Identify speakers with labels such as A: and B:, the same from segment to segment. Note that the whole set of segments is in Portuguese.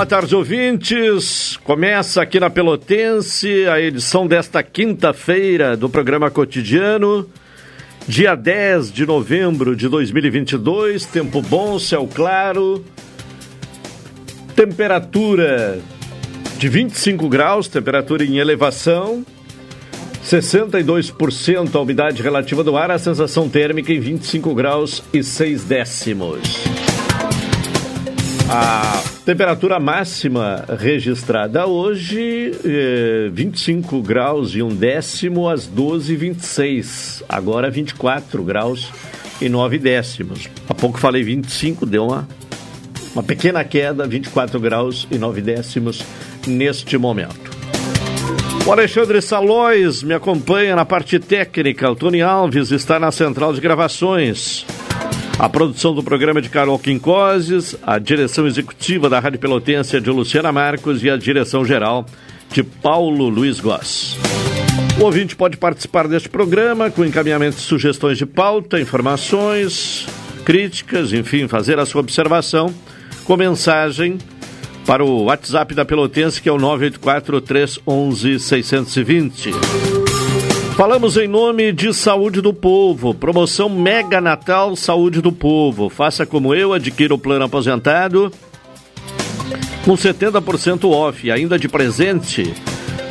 A: Boa tarde, ouvintes. Começa aqui na Pelotense a edição desta quinta-feira do programa cotidiano, dia 10 de novembro de 2022. Tempo bom, céu claro, temperatura de 25 graus, temperatura em elevação, 62% a umidade relativa do ar, a sensação térmica em 25 graus e 6 décimos. A temperatura máxima registrada hoje, eh, 25 graus e um décimo às 12h26. Agora 24 graus e 9 décimos. Há pouco falei 25, deu uma, uma pequena queda, 24 graus e 9 décimos neste momento. O Alexandre Salóis me acompanha na parte técnica. O Tony Alves está na central de gravações. A produção do programa de Carol Quincoses, a direção executiva da Rádio Pelotense é de Luciana Marcos e a direção geral de Paulo Luiz Goss. O ouvinte pode participar deste programa com encaminhamento de sugestões de pauta, informações, críticas, enfim, fazer a sua observação com mensagem para o WhatsApp da Pelotense, que é o 984 311 620. Falamos em nome de Saúde do Povo. Promoção Mega Natal Saúde do Povo. Faça como eu, adquira o plano aposentado com 70% off. Ainda de presente,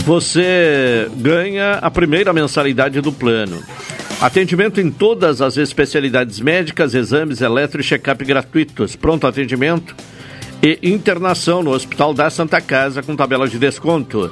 A: você ganha a primeira mensalidade do plano. Atendimento em todas as especialidades médicas, exames eletro e check-up gratuitos. Pronto atendimento e internação no Hospital da Santa Casa com tabela de desconto.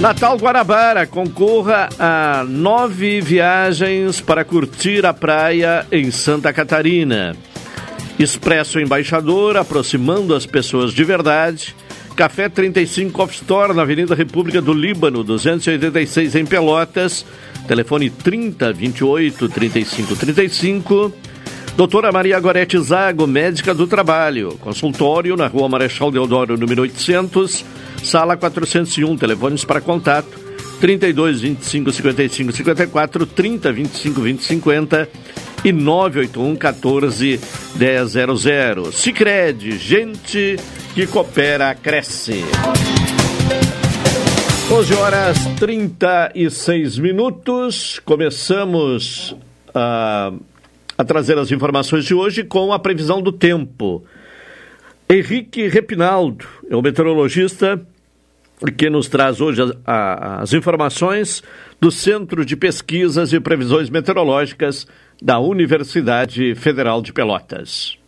A: Natal Guarabara, concorra a nove viagens para curtir a praia em Santa Catarina. Expresso Embaixador, aproximando as pessoas de verdade. Café 35 Off Store, na Avenida República do Líbano, 286 em Pelotas. Telefone 30 28 35 35. Doutora Maria Gorete Zago, médica do trabalho. Consultório na Rua Marechal Deodoro, número 800 sala 401, telefones para contato 32 25 55 54, 30 25 20 50 e 981 14 100. Sicredi, gente que coopera cresce. 11 horas 36 minutos. Começamos a, a trazer as informações de hoje com a previsão do tempo. Henrique Repinaldo é o meteorologista que nos traz hoje as, as informações do Centro de Pesquisas e Previsões Meteorológicas da Universidade Federal de Pelotas.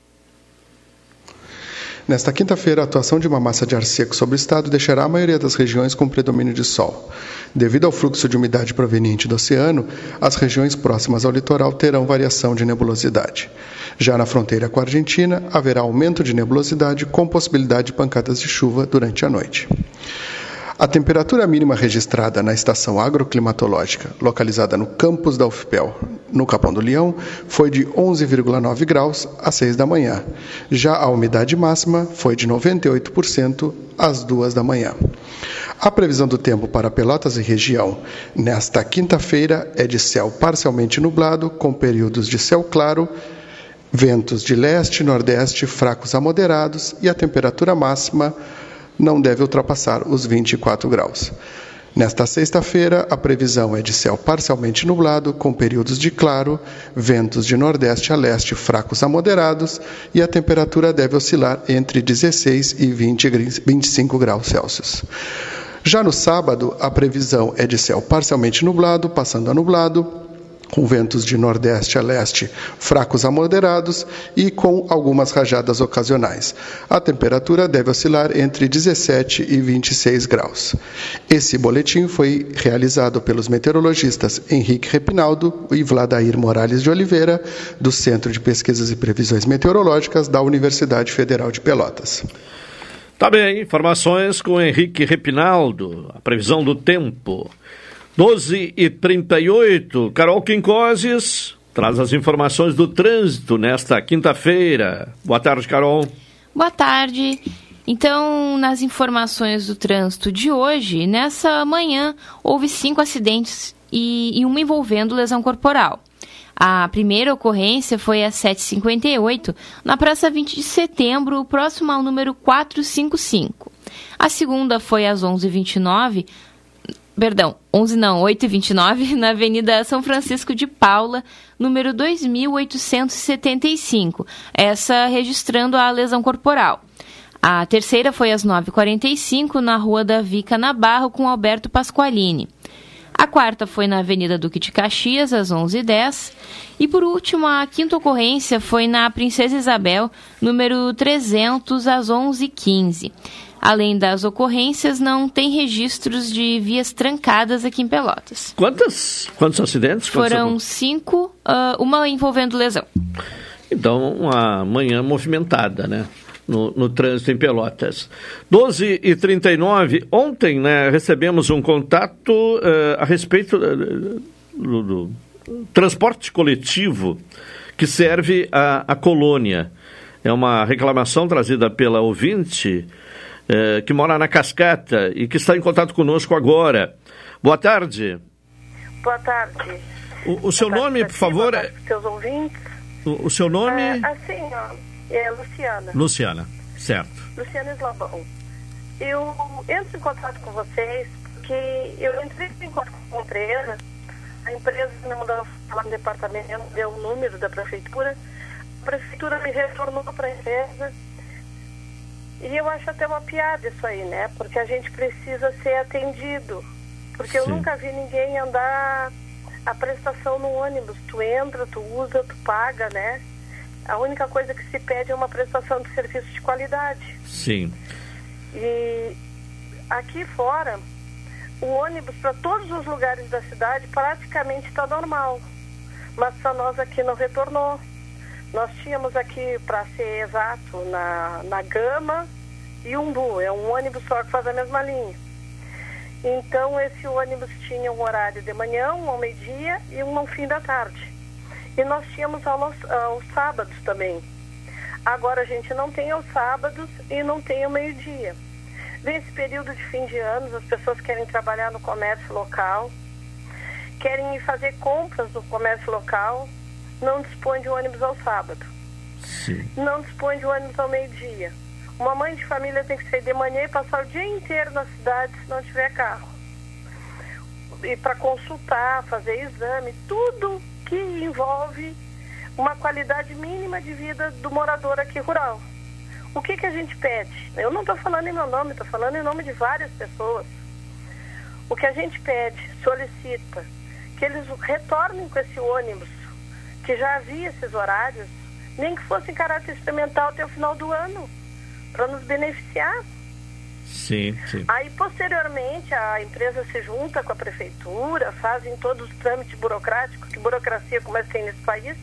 B: Nesta quinta-feira, a atuação de uma massa de ar seco sobre o estado deixará a maioria das regiões com predomínio de sol. Devido ao fluxo de umidade proveniente do oceano, as regiões próximas ao litoral terão variação de nebulosidade. Já na fronteira com a Argentina, haverá aumento de nebulosidade com possibilidade de pancadas de chuva durante a noite. A temperatura mínima registrada na estação agroclimatológica, localizada no campus da UFPEL, no Capão do Leão, foi de 11,9 graus às 6 da manhã. Já a umidade máxima foi de 98% às 2 da manhã. A previsão do tempo para Pelotas e região nesta quinta-feira é de céu parcialmente nublado, com períodos de céu claro, ventos de leste e nordeste fracos a moderados e a temperatura máxima não deve ultrapassar os 24 graus. Nesta sexta-feira, a previsão é de céu parcialmente nublado, com períodos de claro, ventos de nordeste a leste fracos a moderados e a temperatura deve oscilar entre 16 e 20, 25 graus Celsius. Já no sábado, a previsão é de céu parcialmente nublado, passando a nublado, com ventos de nordeste a leste fracos a moderados e com algumas rajadas ocasionais. A temperatura deve oscilar entre 17 e 26 graus. Esse boletim foi realizado pelos meteorologistas Henrique Repinaldo e Vladair Morales de Oliveira, do Centro de Pesquisas e Previsões Meteorológicas da Universidade Federal de Pelotas.
A: Tá bem, informações com Henrique Repinaldo, a previsão do tempo. 12 e 38 Carol Quincoses traz as informações do trânsito nesta quinta-feira. Boa tarde, Carol.
C: Boa tarde. Então, nas informações do trânsito de hoje, nessa manhã, houve cinco acidentes e, e uma envolvendo lesão corporal. A primeira ocorrência foi às 7h58, na Praça 20 de Setembro, próximo ao número 455. A segunda foi às 11h29, perdão, 11 não, 8 e 29, na Avenida São Francisco de Paula, número 2875, essa registrando a lesão corporal. A terceira foi às 9h45, na Rua da Vica, na Barro, com Alberto Pasqualini. A quarta foi na Avenida Duque de Caxias, às 11h10. E por último, a quinta ocorrência foi na Princesa Isabel, número 300, às 11h15. Além das ocorrências, não tem registros de vias trancadas aqui em Pelotas.
A: Quantas, quantos acidentes?
C: Foram cinco, uh, uma envolvendo lesão.
A: Então, uma manhã movimentada, né? No, no, trânsito em Pelotas. 12 e 39 ontem né, recebemos um contato uh, a respeito uh, do, do, transporte coletivo que serve à colônia. É uma reclamação trazida pela ouvinte é, que mora na Cascata e que está em contato conosco agora. Boa tarde.
D: Boa tarde.
A: O, o seu Boa nome, por favor?
D: Boa tarde, seus ouvintes.
A: O, o seu nome? É,
D: assim, ó, é Luciana.
A: Luciana, certo.
D: Luciana Eslabão. Eu entro em contato com vocês porque eu entrei em contato com a empresa, a empresa me mandou falar no departamento, deu o número da prefeitura, a prefeitura me retornou para a empresa e eu acho até uma piada isso aí, né? Porque a gente precisa ser atendido. Porque Sim. eu nunca vi ninguém andar a prestação no ônibus. Tu entra, tu usa, tu paga, né? A única coisa que se pede é uma prestação de serviço de qualidade.
A: Sim.
D: E aqui fora, o ônibus para todos os lugares da cidade praticamente está normal. Mas para nós aqui não retornou. Nós tínhamos aqui, para ser exato, na, na Gama e Umbu. É um ônibus só que faz a mesma linha. Então, esse ônibus tinha um horário de manhã, um ao meio-dia e um no fim da tarde. E nós tínhamos aos, aos sábados também. Agora a gente não tem aos sábados e não tem ao meio-dia. Vem esse período de fim de ano, as pessoas querem trabalhar no comércio local, querem fazer compras no comércio local, não dispõe de ônibus ao sábado.
A: Sim.
D: Não dispõe de ônibus ao meio-dia. Uma mãe de família tem que sair de manhã e passar o dia inteiro na cidade se não tiver carro. E para consultar, fazer exame, tudo que envolve uma qualidade mínima de vida do morador aqui rural. O que, que a gente pede? Eu não estou falando em meu nome, estou falando em nome de várias pessoas. O que a gente pede, solicita, que eles retornem com esse ônibus que já havia esses horários, nem que fosse em caráter experimental até o final do ano, para nos beneficiar.
A: Sim, sim.
D: Aí, posteriormente, a empresa se junta com a prefeitura, fazem todos os trâmites burocráticos, que burocracia como é que tem nesse país,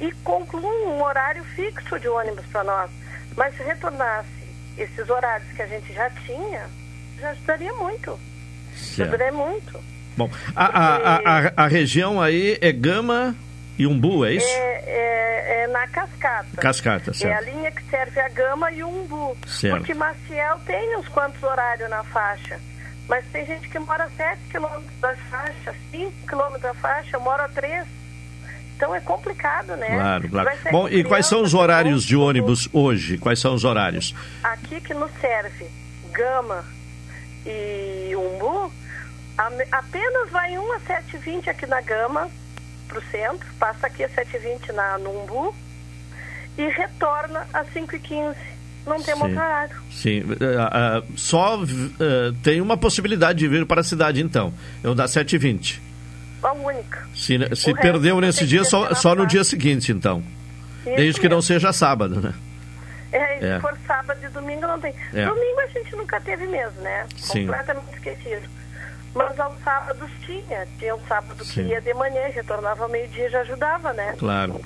D: e concluam um horário fixo de ônibus para nós. Mas se retornasse esses horários que a gente já tinha, já ajudaria muito. Certo. Ajudaria muito.
A: Bom, a, a, a, a, região aí é Gama Umbu, é isso?
D: É, é, é, na Cascata.
A: Cascata, certo.
D: É a linha que serve a Gama e o Umbu. Certo. Porque Maciel tem uns quantos horários na faixa. Mas tem gente que mora a 7 quilômetros da faixa, 5 quilômetros da faixa, mora a 3. Então é complicado, né?
A: Claro, claro. Bom, e quais são os horários de ônibus hoje? Quais são os horários?
D: Aqui que nos serve Gama e Umbu, apenas vai um a 7h20 aqui na Gama, para o centro, passa aqui a 7h20 na, no Umbu e retorna às 5h15. Não tem outro horário.
A: Sim, uh, uh, só uh, tem uma possibilidade de vir para a cidade, então. É o da 7h20.
D: A única.
A: Se, se perdeu nesse dia, só, só no dia seguinte, então. Isso Desde que não seja sábado, né?
D: É, é. se for sábado e domingo não tem. É. Domingo a gente nunca teve mesmo, né? Sim. Completamente esquecido. Mas aos sábados tinha. Tinha um sábado Sim. que ia de manhã, retornava ao meio-dia e já ajudava, né?
A: Claro.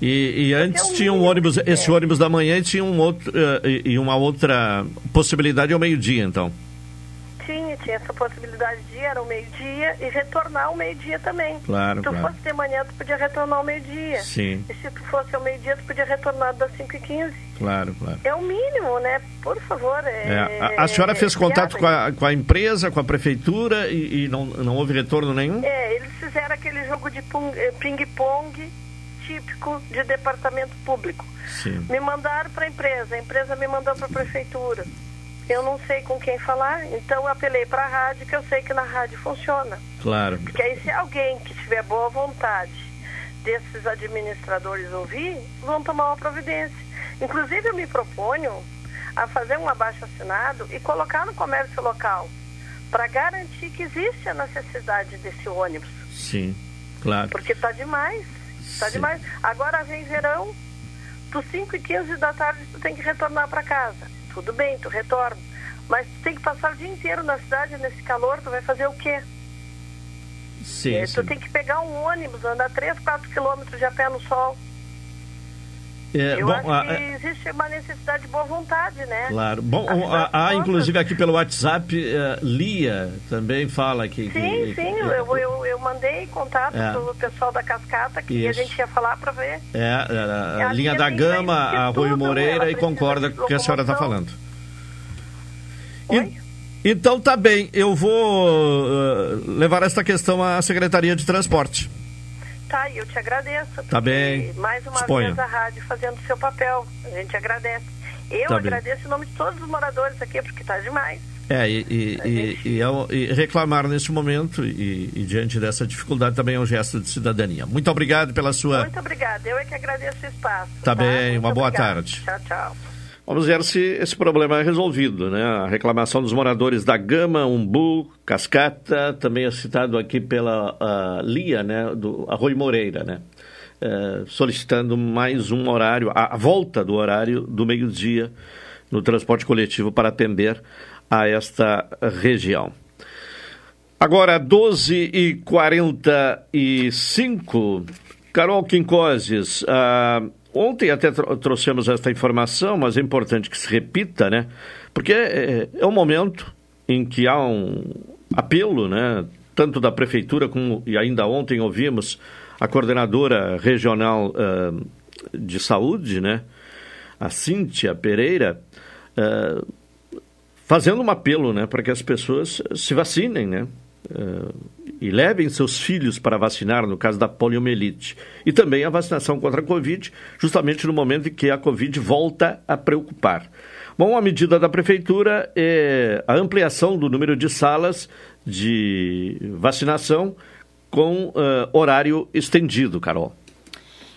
A: E, e antes tinha um ônibus, esse é. ônibus da manhã e tinha um outro, uh, e uma outra possibilidade ao meio-dia, então.
D: Tinha, tinha essa possibilidade de ir ao meio-dia e retornar ao meio-dia também.
A: Claro,
D: Se tu
A: claro.
D: fosse de manhã, tu podia retornar ao meio-dia.
A: Sim.
D: E se tu fosse ao meio-dia, tu podia retornar das 5h15.
A: Claro, claro.
D: É o mínimo, né? Por favor. É...
A: É. A, a, senhora fez contato com a, com a empresa, com a prefeitura e, e, não, não houve retorno nenhum?
D: É, eles fizeram aquele jogo de eh, ping-pong típico de departamento público.
A: Sim.
D: Me mandaram para a empresa, a empresa me mandou para a prefeitura eu não sei com quem falar, então eu apelei para a rádio, que eu sei que na rádio funciona.
A: Claro.
D: Porque aí se alguém que tiver boa vontade desses administradores ouvir, vão tomar uma providência. Inclusive eu me proponho a fazer um abaixo assinado e colocar no comércio local para garantir que existe a necessidade desse ônibus.
A: Sim, claro.
D: Porque está demais, está demais. Agora vem verão, dos 5 e 15 da tarde tu tem que retornar para casa tudo bem, tu retorna. Mas tu tem que passar o dia inteiro na cidade nesse calor, tu vai fazer o quê?
A: Sim,
D: sim. Tu tem que pegar um ônibus, andar 3, 4 quilômetros de a pé no sol. É, Eu bom, acho a, que existe uma necessidade de boa vontade, né?
A: Claro. Bom, há inclusive aqui pelo WhatsApp, uh, Lia também fala que...
D: Sim, que, sim, que, eu, eu, eu mandei contato é. pro pessoal da Cascata, que Isso. a gente ia falar para ver.
A: É, a, a, a linha da Gama, a Rui Moreira, e concorda com o que a senhora está falando.
D: Oi?
A: E, então tá bem, eu vou uh, levar esta questão à Secretaria de Transporte.
D: Tá, e eu te agradeço.
A: Tá bem.
D: Mais uma
A: Exponha.
D: vez a rádio fazendo o seu papel. A gente agradece. Eu tá agradeço bem. em nome de todos os moradores aqui, porque tá demais.
A: É, e, e, gente... e, e, reclamar nesse momento e, diante dessa dificuldade também é um gesto de cidadania. Muito obrigado pela sua.
D: Muito obrigada. Eu é que agradeço o espaço.
A: Tá, tá? bem, Muito uma boa obrigada. tarde.
D: Tchau, tchau.
A: Vamos ver se esse problema é resolvido, né? A reclamação dos moradores da Gama, Umbu, Cascata, também é citado aqui pela Lia, né? Do Arroio Moreira, né? É, solicitando mais um horário, a, a volta do horário do meio-dia no transporte coletivo para atender a esta região. Agora, 12h45, Carol Quincoses, uh, Ontem até trouxemos esta informação, mas é importante que se repita, né? Porque é, é um momento em que há um apelo, né? Tanto da prefeitura como e ainda ontem ouvimos a coordenadora regional uh, de saúde, né? A Cíntia Pereira, uh, fazendo um apelo, né? Para que as pessoas se vacinem, né? Uh, e levem seus filhos para vacinar no caso da poliomielite. E também a vacinação contra a Covid, justamente no momento em que a Covid volta a preocupar. Bom, a medida da Prefeitura é a ampliação do número de salas de vacinação com uh, horário estendido, Carol.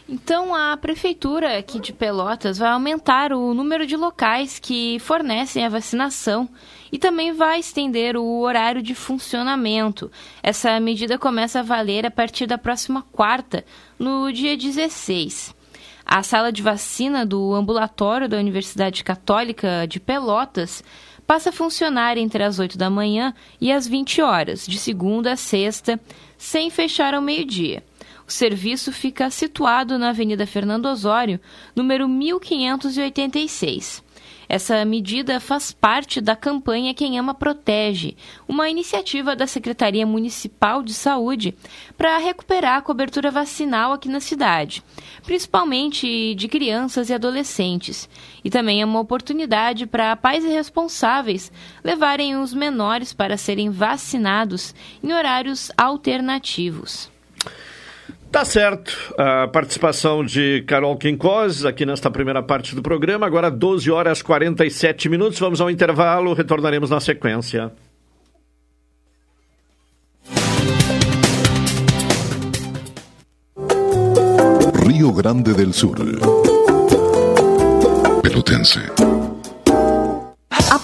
C: Então, a Prefeitura aqui de Pelotas vai aumentar o número de locais que fornecem a vacinação e também vai estender o horário de funcionamento. Essa medida começa a valer a partir da próxima quarta, no dia 16. A sala de vacina do ambulatório da Universidade Católica de Pelotas passa a funcionar entre as 8 da manhã e as 20 horas, de segunda a sexta, sem fechar ao meio-dia. O serviço fica situado na Avenida Fernando Osório, número 1586. Essa medida faz parte da campanha Quem Ama Protege, uma iniciativa da Secretaria Municipal de Saúde para recuperar a cobertura vacinal aqui na cidade, principalmente de crianças e adolescentes. E também é uma oportunidade para pais e responsáveis levarem os menores para serem vacinados em horários alternativos.
A: Tá certo. A participação de Carol Quincós aqui nesta primeira parte do programa. Agora 12 horas 47 minutos. Vamos ao intervalo. Retornaremos na sequência.
E: Rio Grande del Sur. Pelotense.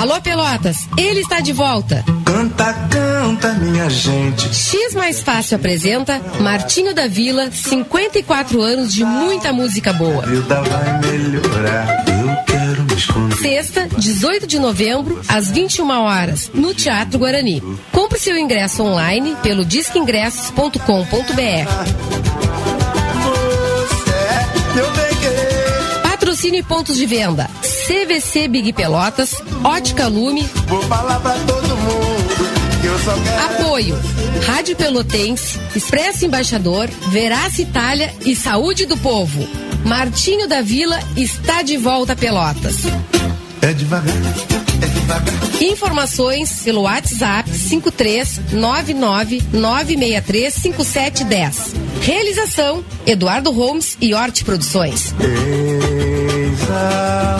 F: Alô Pelotas, ele está de volta.
G: Canta, canta, minha gente.
F: X Mais Fácil apresenta Martinho da Vila, 54 anos de muita música boa.
G: A vida vai melhorar. Eu quero me esconder.
F: Sexta, 18 de novembro, às 21 horas, no Teatro Guarani. Compre seu ingresso online pelo disqueingressos.com.br.
G: É meu bem querer.
F: Patrocínio e pontos de venda. CVC Big Pelotas, Ótica Lume,
G: Vou falar pra todo mundo que eu só quero.
F: Apoio. Rádio Pelotense, Expresso Embaixador, Veraça Itália e Saúde do Povo. Martinho da Vila está de volta a Pelotas.
G: É devagar, é devagar.
F: Informações pelo WhatsApp 53999635710. Realização Eduardo Holmes e Horti Produções.
G: Ex-amor.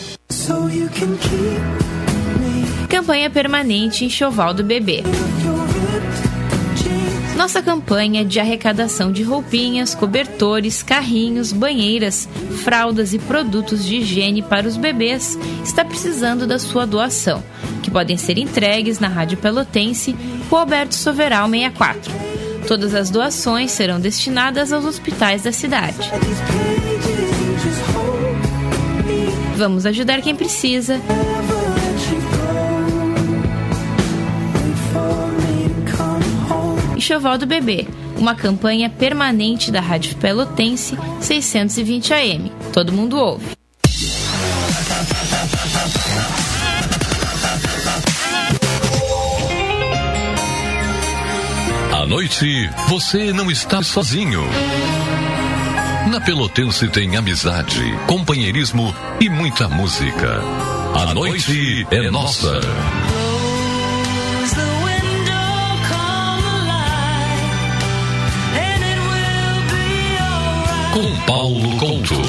C: Campanha permanente Enxoval do Bebê. Nossa campanha de arrecadação de roupinhas, cobertores, carrinhos, banheiras, fraldas e produtos de higiene para os bebês está precisando da sua doação, que podem ser entregues na Rádio Pelotense, Rua Alberto Soveral 64. Todas as doações serão destinadas aos hospitais da cidade. Vamos ajudar quem precisa. Enxoval do Bebê, uma campanha permanente da Rádio Pelotense 620 AM. Todo mundo ouve.
H: À noite, você não está sozinho. Na Pelotense tem amizade, companheirismo e muita música. A noite é nossa. Com Paulo Couto.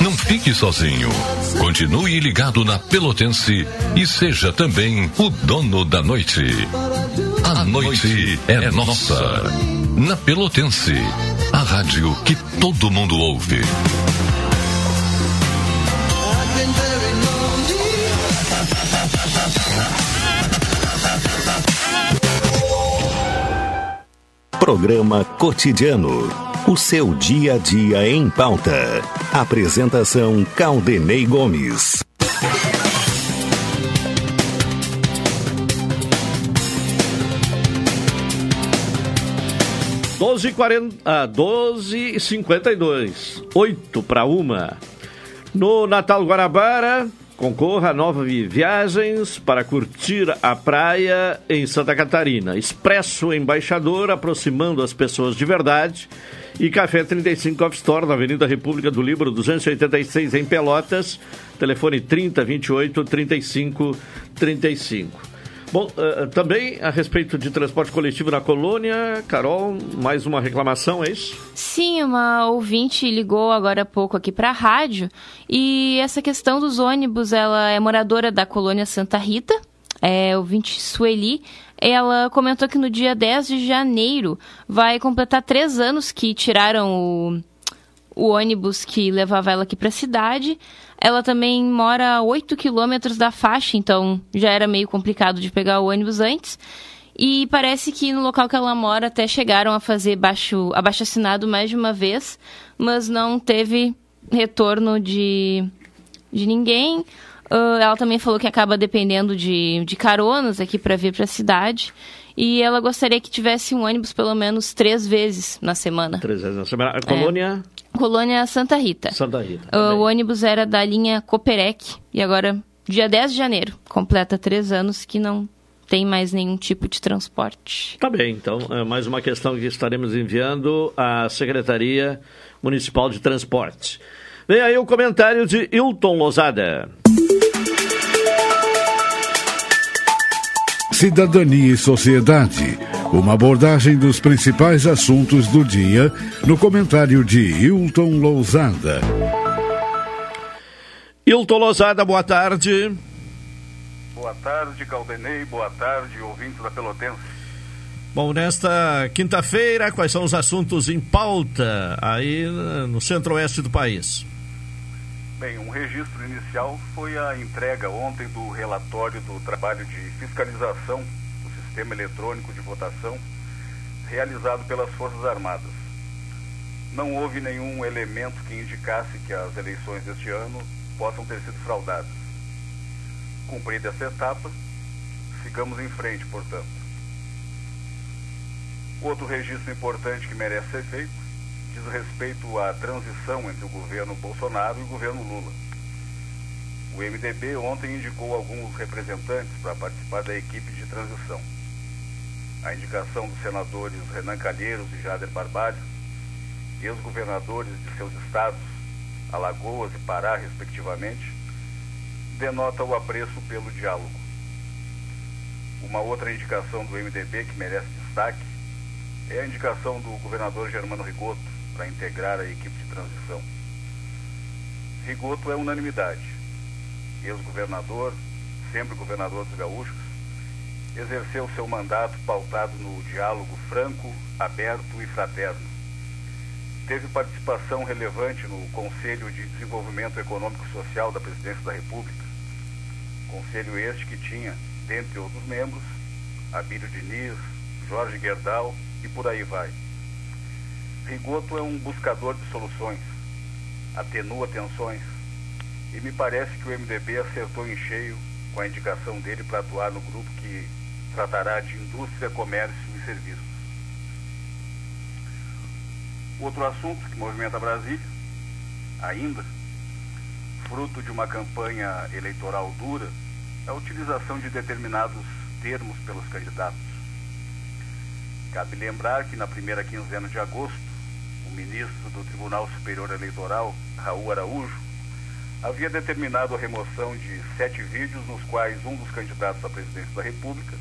H: Não fique sozinho. Continue ligado na Pelotense e seja também o dono da noite. A noite é nossa. Na Pelotense, a rádio que todo mundo ouve.
E: Programa Cotidiano. O seu dia a dia em pauta. Apresentação Caldenei Gomes.
A: 12 40, ah, 12 52 8 para uma. No Natal Guarabara, concorra a nove viagens para curtir a praia em Santa Catarina. Expresso Embaixador, aproximando as pessoas de verdade. E Café 35 Off Store, na Avenida República do Libro, 286 em Pelotas. Telefone 30 28 35 35. Bom, uh, também a respeito de transporte coletivo na colônia, Carol, mais uma reclamação, é isso?
C: Sim, uma ouvinte ligou agora há pouco aqui para a rádio e essa questão dos ônibus, ela é moradora da colônia Santa Rita, é ouvinte Sueli, ela comentou que no dia 10 de janeiro vai completar três anos que tiraram o, o ônibus que levava ela aqui para a cidade. Ela também mora a 8 quilômetros da faixa, então já era meio complicado de pegar o ônibus antes. E parece que no local que ela mora até chegaram a fazer baixo, abaixo assinado mais de uma vez, mas não teve retorno de, de ninguém. Uh, ela também falou que acaba dependendo de, de caronas aqui para vir para a cidade. E ela gostaria que tivesse um ônibus pelo menos três vezes na semana.
A: Três vezes na semana. A colônia?
C: É. Colônia Santa Rita.
A: Santa Rita.
C: O ônibus era da linha Coperec e agora, dia 10 de janeiro, completa três anos que não tem mais nenhum tipo de transporte.
A: Tá bem, então é mais uma questão que estaremos enviando à Secretaria Municipal de Transporte. Vem aí o comentário de Hilton Lozada.
I: Cidadania e Sociedade. Uma abordagem dos principais assuntos do dia no comentário de Hilton Lousada.
A: Hilton Lousada, boa tarde.
J: Boa tarde, Caldenei. Boa tarde, ouvintes da Pelotense.
A: Bom, nesta quinta-feira, quais são os assuntos em pauta aí no centro-oeste do país?
J: Bem, um registro inicial foi a entrega ontem do relatório do trabalho de fiscalização sistema eletrônico de votação realizado pelas Forças Armadas. Não houve nenhum elemento que indicasse que as eleições deste ano possam ter sido fraudadas. Cumprida essa etapa, sigamos em frente, portanto. Outro registro importante que merece ser feito diz respeito à transição entre o governo Bolsonaro e o governo Lula. O MDB ontem indicou alguns representantes para participar da equipe de transição. A indicação dos senadores Renan Calheiros e Jader Barbalho, ex-governadores de seus estados, Alagoas e Pará, respectivamente, denota o apreço pelo diálogo. Uma outra indicação do MDB que merece destaque é a indicação do governador Germano Rigoto, para integrar a equipe de transição. Rigoto é unanimidade. Ex-governador, sempre governador dos gaúchos, exerceu seu mandato pautado no diálogo franco, aberto e fraterno. Teve participação relevante no Conselho de Desenvolvimento Econômico e Social da Presidência da República. Conselho este que tinha, dentre outros membros, Abílio Diniz, Jorge Gerdau e por aí vai. Rigoto é um buscador de soluções, atenua tensões, e me parece que o MDB acertou em cheio com a indicação dele para atuar no grupo que tratará de indústria, comércio e serviços. Outro assunto que movimenta Brasília, ainda, fruto de uma campanha eleitoral dura, é a utilização de determinados termos pelos candidatos. Cabe lembrar que na primeira quinzena de agosto, ministro do Tribunal Superior Eleitoral, Raul Araújo, havia determinado a remoção de sete vídeos nos quais um dos candidatos à presidência da República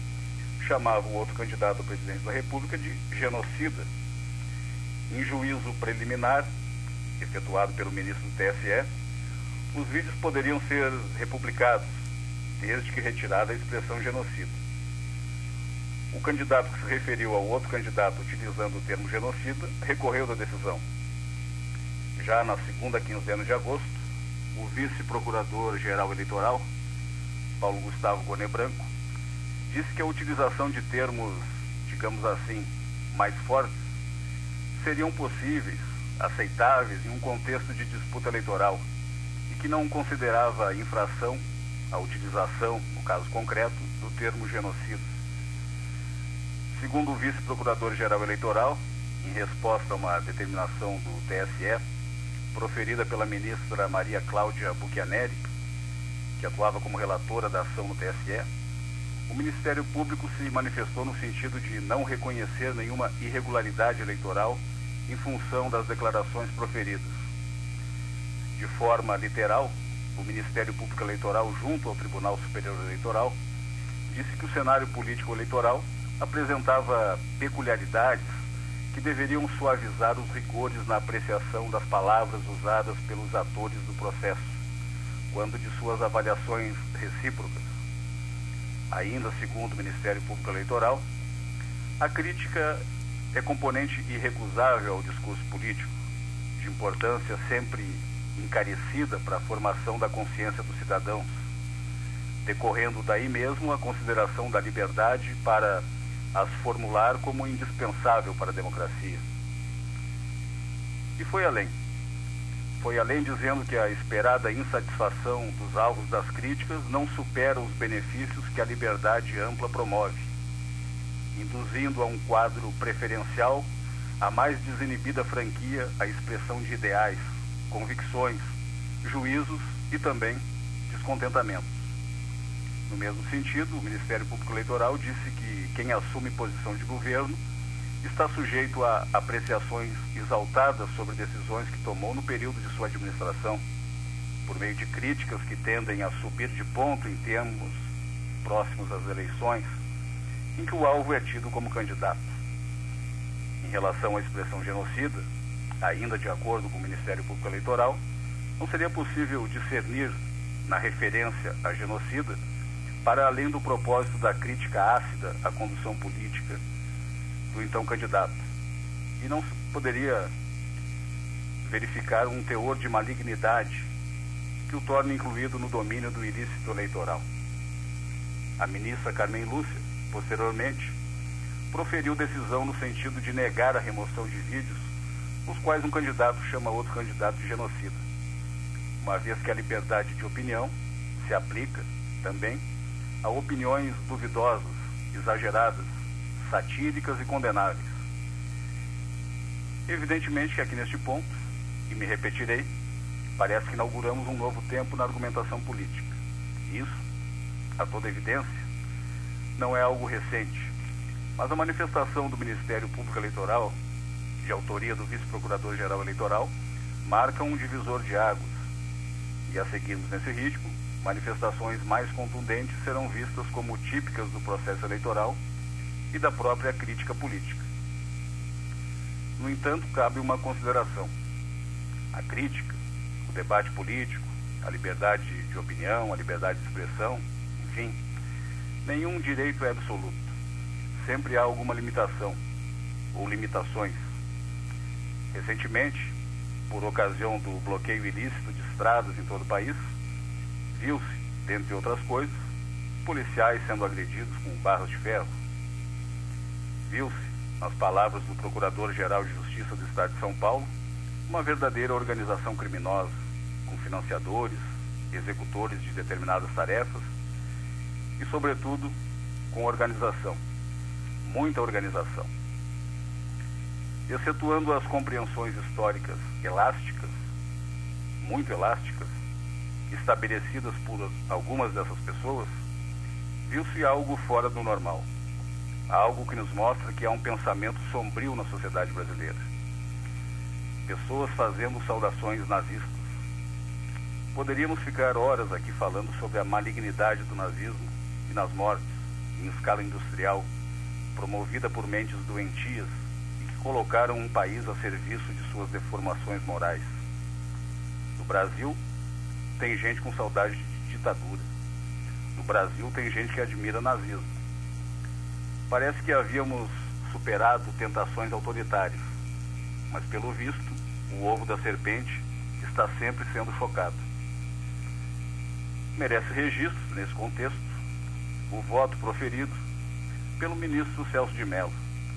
J: chamava o outro candidato à presidência da República de genocida. Em juízo preliminar, efetuado pelo ministro do TSE, os vídeos poderiam ser republicados, desde que retirada a expressão genocida o candidato que se referiu ao outro candidato utilizando o termo genocida recorreu da decisão. Já na segunda quinzena de agosto, o vice-procurador-geral eleitoral, Paulo Gustavo Gone Branco, disse que a utilização de termos, digamos assim, mais fortes seriam possíveis, aceitáveis em um contexto de disputa eleitoral e que não considerava infração a utilização, no caso concreto, do termo genocida. Segundo o vice-procurador-geral eleitoral, em resposta a uma determinação do TSE, proferida pela ministra Maria Cláudia Buchianeri, que atuava como relatora da ação no TSE, o Ministério Público se manifestou no sentido de não reconhecer nenhuma irregularidade eleitoral em função das declarações proferidas. De forma literal, o Ministério Público Eleitoral, junto ao Tribunal Superior Eleitoral, disse que o cenário político eleitoral apresentava peculiaridades que deveriam suavizar os rigores na apreciação das palavras usadas pelos atores do processo, quando de suas avaliações recíprocas. Ainda segundo o Ministério Público Eleitoral, a crítica é componente irrecusável ao discurso político, de importância sempre encarecida para a formação da consciência dos cidadãos, decorrendo daí mesmo a consideração da liberdade para as formular como indispensável para a democracia. E foi além. Foi além dizendo que a esperada insatisfação dos alvos das críticas não supera os benefícios que a liberdade ampla promove, induzindo a um quadro preferencial a mais desinibida franquia à expressão de ideais, convicções, juízos e também descontentamentos. No mesmo sentido, o Ministério Público Eleitoral disse que quem assume posição de governo está sujeito a apreciações exaltadas sobre decisões que tomou no período de sua administração, por meio de críticas que tendem a subir de ponto em termos próximos às eleições, em que o alvo é tido como candidato. Em relação à expressão genocida, ainda de acordo com o Ministério Público Eleitoral, não seria possível discernir na referência a genocida para além do propósito da crítica ácida à condução política do então candidato. E não poderia verificar um teor de malignidade que o torne incluído no domínio do ilícito eleitoral. A ministra Carmen Lúcia, posteriormente, proferiu decisão no sentido de negar a remoção de vídeos nos quais um candidato chama outro candidato de genocida, uma vez que a liberdade de opinião se aplica também a opiniões duvidosas, exageradas, satíricas e condenáveis. Evidentemente que aqui neste ponto, e me repetirei, parece que inauguramos um novo tempo na argumentação política. Isso, a toda evidência, não é algo recente, mas a manifestação do Ministério Público Eleitoral, de autoria do Vice-Procurador-Geral Eleitoral, marca um divisor de águas. E a seguirmos nesse ritmo, manifestações mais contundentes serão vistas como típicas do processo eleitoral e da própria crítica política. No entanto, cabe uma consideração. A crítica, o debate político, a liberdade de opinião, a liberdade de expressão, enfim, nenhum direito é absoluto. Sempre há alguma limitação ou limitações. Recentemente, por ocasião do bloqueio ilícito de estradas em todo o país, viu-se, dentre outras coisas, policiais sendo agredidos com barras de ferro. Viu-se, nas palavras do Procurador-Geral de Justiça do Estado de São Paulo, uma verdadeira organização criminosa, com financiadores, executores de determinadas tarefas e, sobretudo, com organização, muita organização. Excetuando as compreensões históricas elásticas, muito elásticas, estabelecidas por algumas dessas pessoas, viu-se algo fora do normal. Algo que nos mostra que há um pensamento sombrio na sociedade brasileira. Pessoas fazendo saudações nazistas. Poderíamos ficar horas aqui falando sobre a malignidade do nazismo e nas mortes, em escala industrial, promovida por mentes doentias e que colocaram um país a serviço de suas deformações morais. No Brasil, tem gente com saudade de ditadura. No Brasil tem gente que admira nazismo. Parece que havíamos superado tentações autoritárias, mas pelo visto, o ovo da serpente está sempre sendo chocado. Merece registro, nesse contexto, o voto proferido pelo ministro Celso de Mello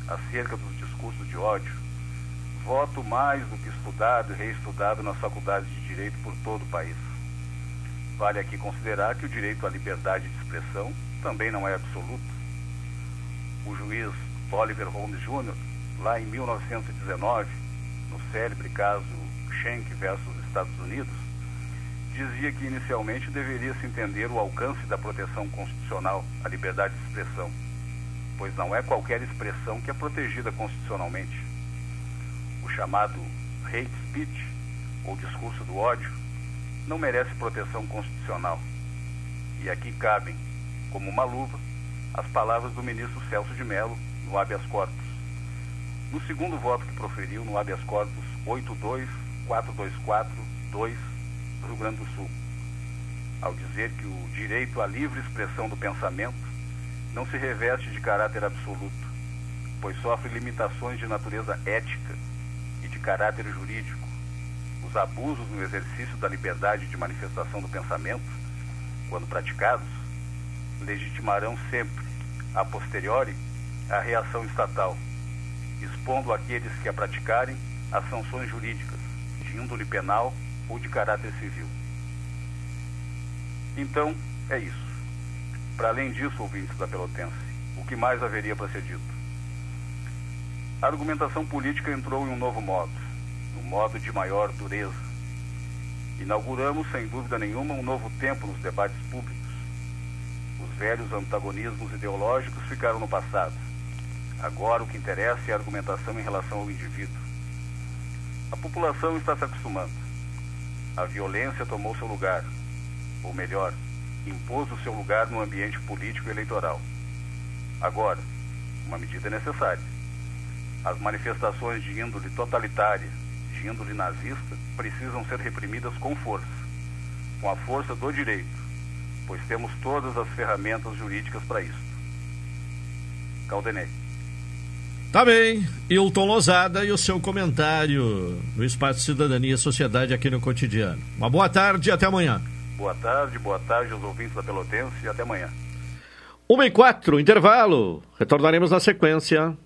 J: acerca dos discursos discurso de ódio, voto mais do que estudado e reestudado nas faculdades de direito por todo o país. Vale aqui considerar que o direito à liberdade de expressão também não é absoluto. O juiz Oliver Holmes Jr., lá em 1919, no célebre caso Schenck versus Estados Unidos, dizia que inicialmente deveria se entender o alcance da proteção constitucional à liberdade de expressão, pois não é qualquer expressão que é protegida constitucionalmente. O chamado hate speech, ou discurso do ódio, não merece proteção constitucional. E aqui cabem, como uma luva, as palavras do ministro Celso de Mello no habeas corpus. No segundo voto que proferiu no habeas corpus 82424-2 do Rio Grande do Sul, ao dizer que o direito à livre expressão do pensamento não se reveste de caráter absoluto, pois sofre limitações de natureza ética e de caráter jurídico os abusos no exercício da liberdade de manifestação do pensamento, quando praticados, legitimarão sempre, a posteriori, a reação estatal, expondo aqueles que a praticarem a sanções jurídicas, de índole penal ou de caráter civil. Então, é isso. Para além disso, ouvintes da Pelotense, o que mais haveria para ser dito? A argumentação política entrou em um novo modo no modo de maior dureza. Inauguramos, sem dúvida nenhuma, um novo tempo nos debates públicos. Os velhos antagonismos ideológicos ficaram no passado. Agora o que interessa é a argumentação em relação ao indivíduo. A população está se acostumando. A violência tomou seu lugar, ou melhor, impôs o seu lugar no ambiente político e eleitoral. Agora, uma medida necessária. As manifestações de índole totalitária, de índole nazista precisam ser reprimidas com força, com a força do direito, pois temos todas as ferramentas jurídicas para isso. Caldenei.
A: Tá bem, Hilton Lozada e o seu comentário no Espaço Cidadania e Sociedade aqui no Cotidiano. Uma boa tarde e até amanhã.
J: Boa tarde, boa tarde aos ouvintes da Pelotense e até amanhã.
A: 1 e 4, intervalo. Retornaremos na sequência.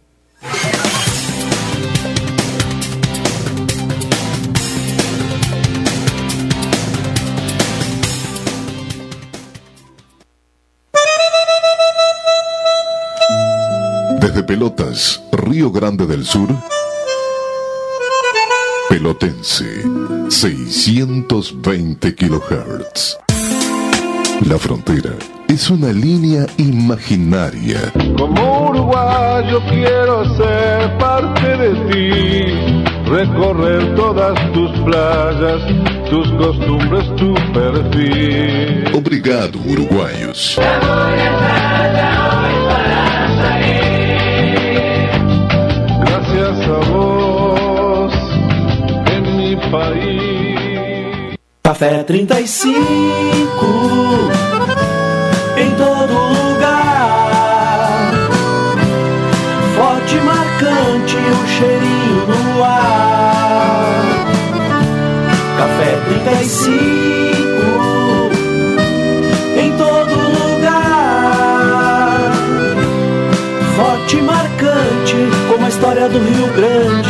K: Desde Pelotas, Río Grande del Sur, Pelotense, 620 kHz. La frontera es una línea imaginaria.
L: Como uruguayo quiero ser parte de ti, recorrer todas tus playas, tus costumbres, tu perfil.
K: Obrigado, uruguaios.
M: Café 35 em todo lugar. Forte e marcante o cheirinho no ar. Café 35 em todo lugar. Forte e marcante como a história do Rio Grande.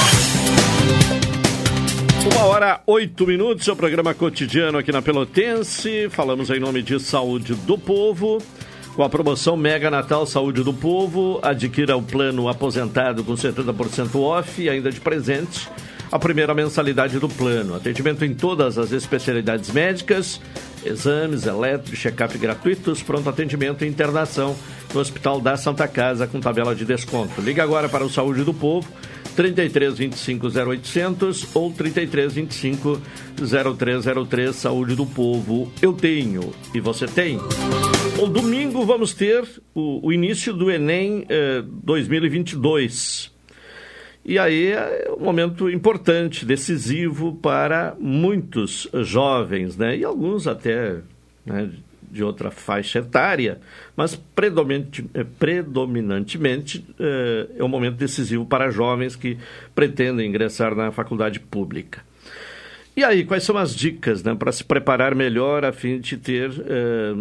A: Uma hora, oito minutos, seu programa cotidiano aqui na Pelotense. Falamos em nome de Saúde do Povo. Com a promoção Mega Natal Saúde do Povo, adquira o plano aposentado com 70% off e ainda de presente a primeira mensalidade do plano. Atendimento em todas as especialidades médicas, exames, eletro, check-up gratuitos, pronto atendimento e internação no Hospital da Santa Casa com tabela de desconto. Liga agora para o Saúde do Povo, 33 25 0800 ou 33 25 0303 Saúde do Povo. Eu tenho e você tem. O domingo vamos ter o, o início do Enem eh, 2022. E aí é um momento importante, decisivo para muitos jovens, né? E alguns até né, de outra faixa etária, mas predominante, predominantemente é, é um momento decisivo para jovens que pretendem ingressar na faculdade pública. E aí, quais são as dicas né, para se preparar melhor a fim de ter é,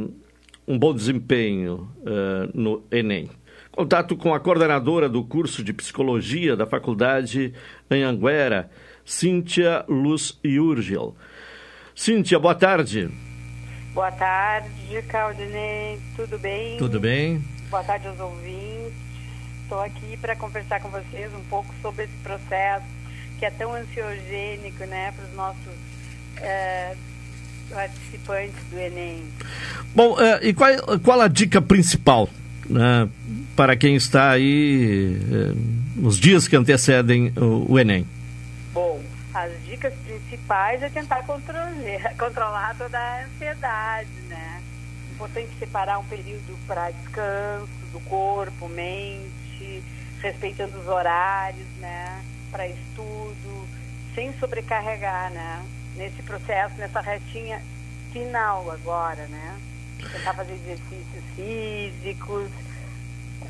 A: um bom desempenho no Enem? Contato com a coordenadora do curso de psicologia da faculdade Anhanguera, Cíntia Luz Yurgel. Cíntia, boa tarde.
N: Boa tarde, Caldinei. Tudo bem?
A: Tudo bem?
N: Boa tarde aos ouvintes. Estou aqui para conversar com vocês um pouco sobre esse processo que é tão ansiogênico né, para os nossos é, participantes do Enem.
A: Bom, uh, e qual, qual a dica principal né, para quem está aí uh, nos dias que antecedem o, o Enem?
N: Bom, as dicas principais é tentar controlar, controlar toda a ansiedade, né? Importante separar um período para descanso do corpo, mente, respeitando os horários, né? Para estudo, sem sobrecarregar, né? Nesse processo, nessa retinha final agora, né? Tentar fazer exercícios físicos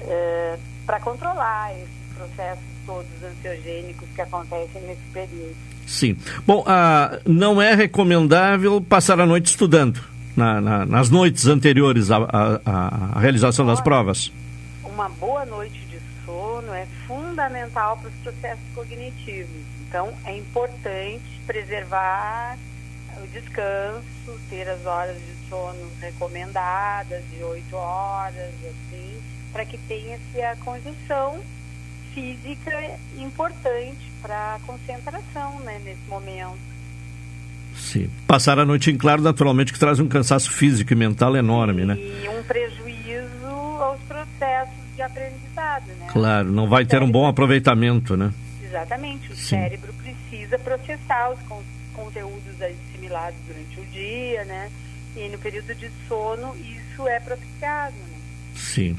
N: é, para controlar esses processos todos ansiogênicos que acontecem nesse período.
A: Sim. Bom, ah, não é recomendável passar a noite estudando, na, na, nas noites anteriores à, à, à realização das provas?
N: Uma boa noite de sono é fundamental para os processos cognitivos. Então, é importante preservar o descanso, ter as horas de sono recomendadas, de 8 horas, assim, para que tenha-se a condição física importante para a concentração né, nesse momento.
A: Sim. Passar a noite em claro, naturalmente, que traz um cansaço físico e mental enorme,
N: e
A: né?
N: E um prejuízo aos processos de aprendizado, né?
A: Claro, não vai ter um bom aproveitamento, né?
N: Exatamente. O
A: Sim.
N: cérebro precisa processar os con conteúdos assimilados durante o dia, né? E no período de sono isso é propiciado, né?
A: Sim.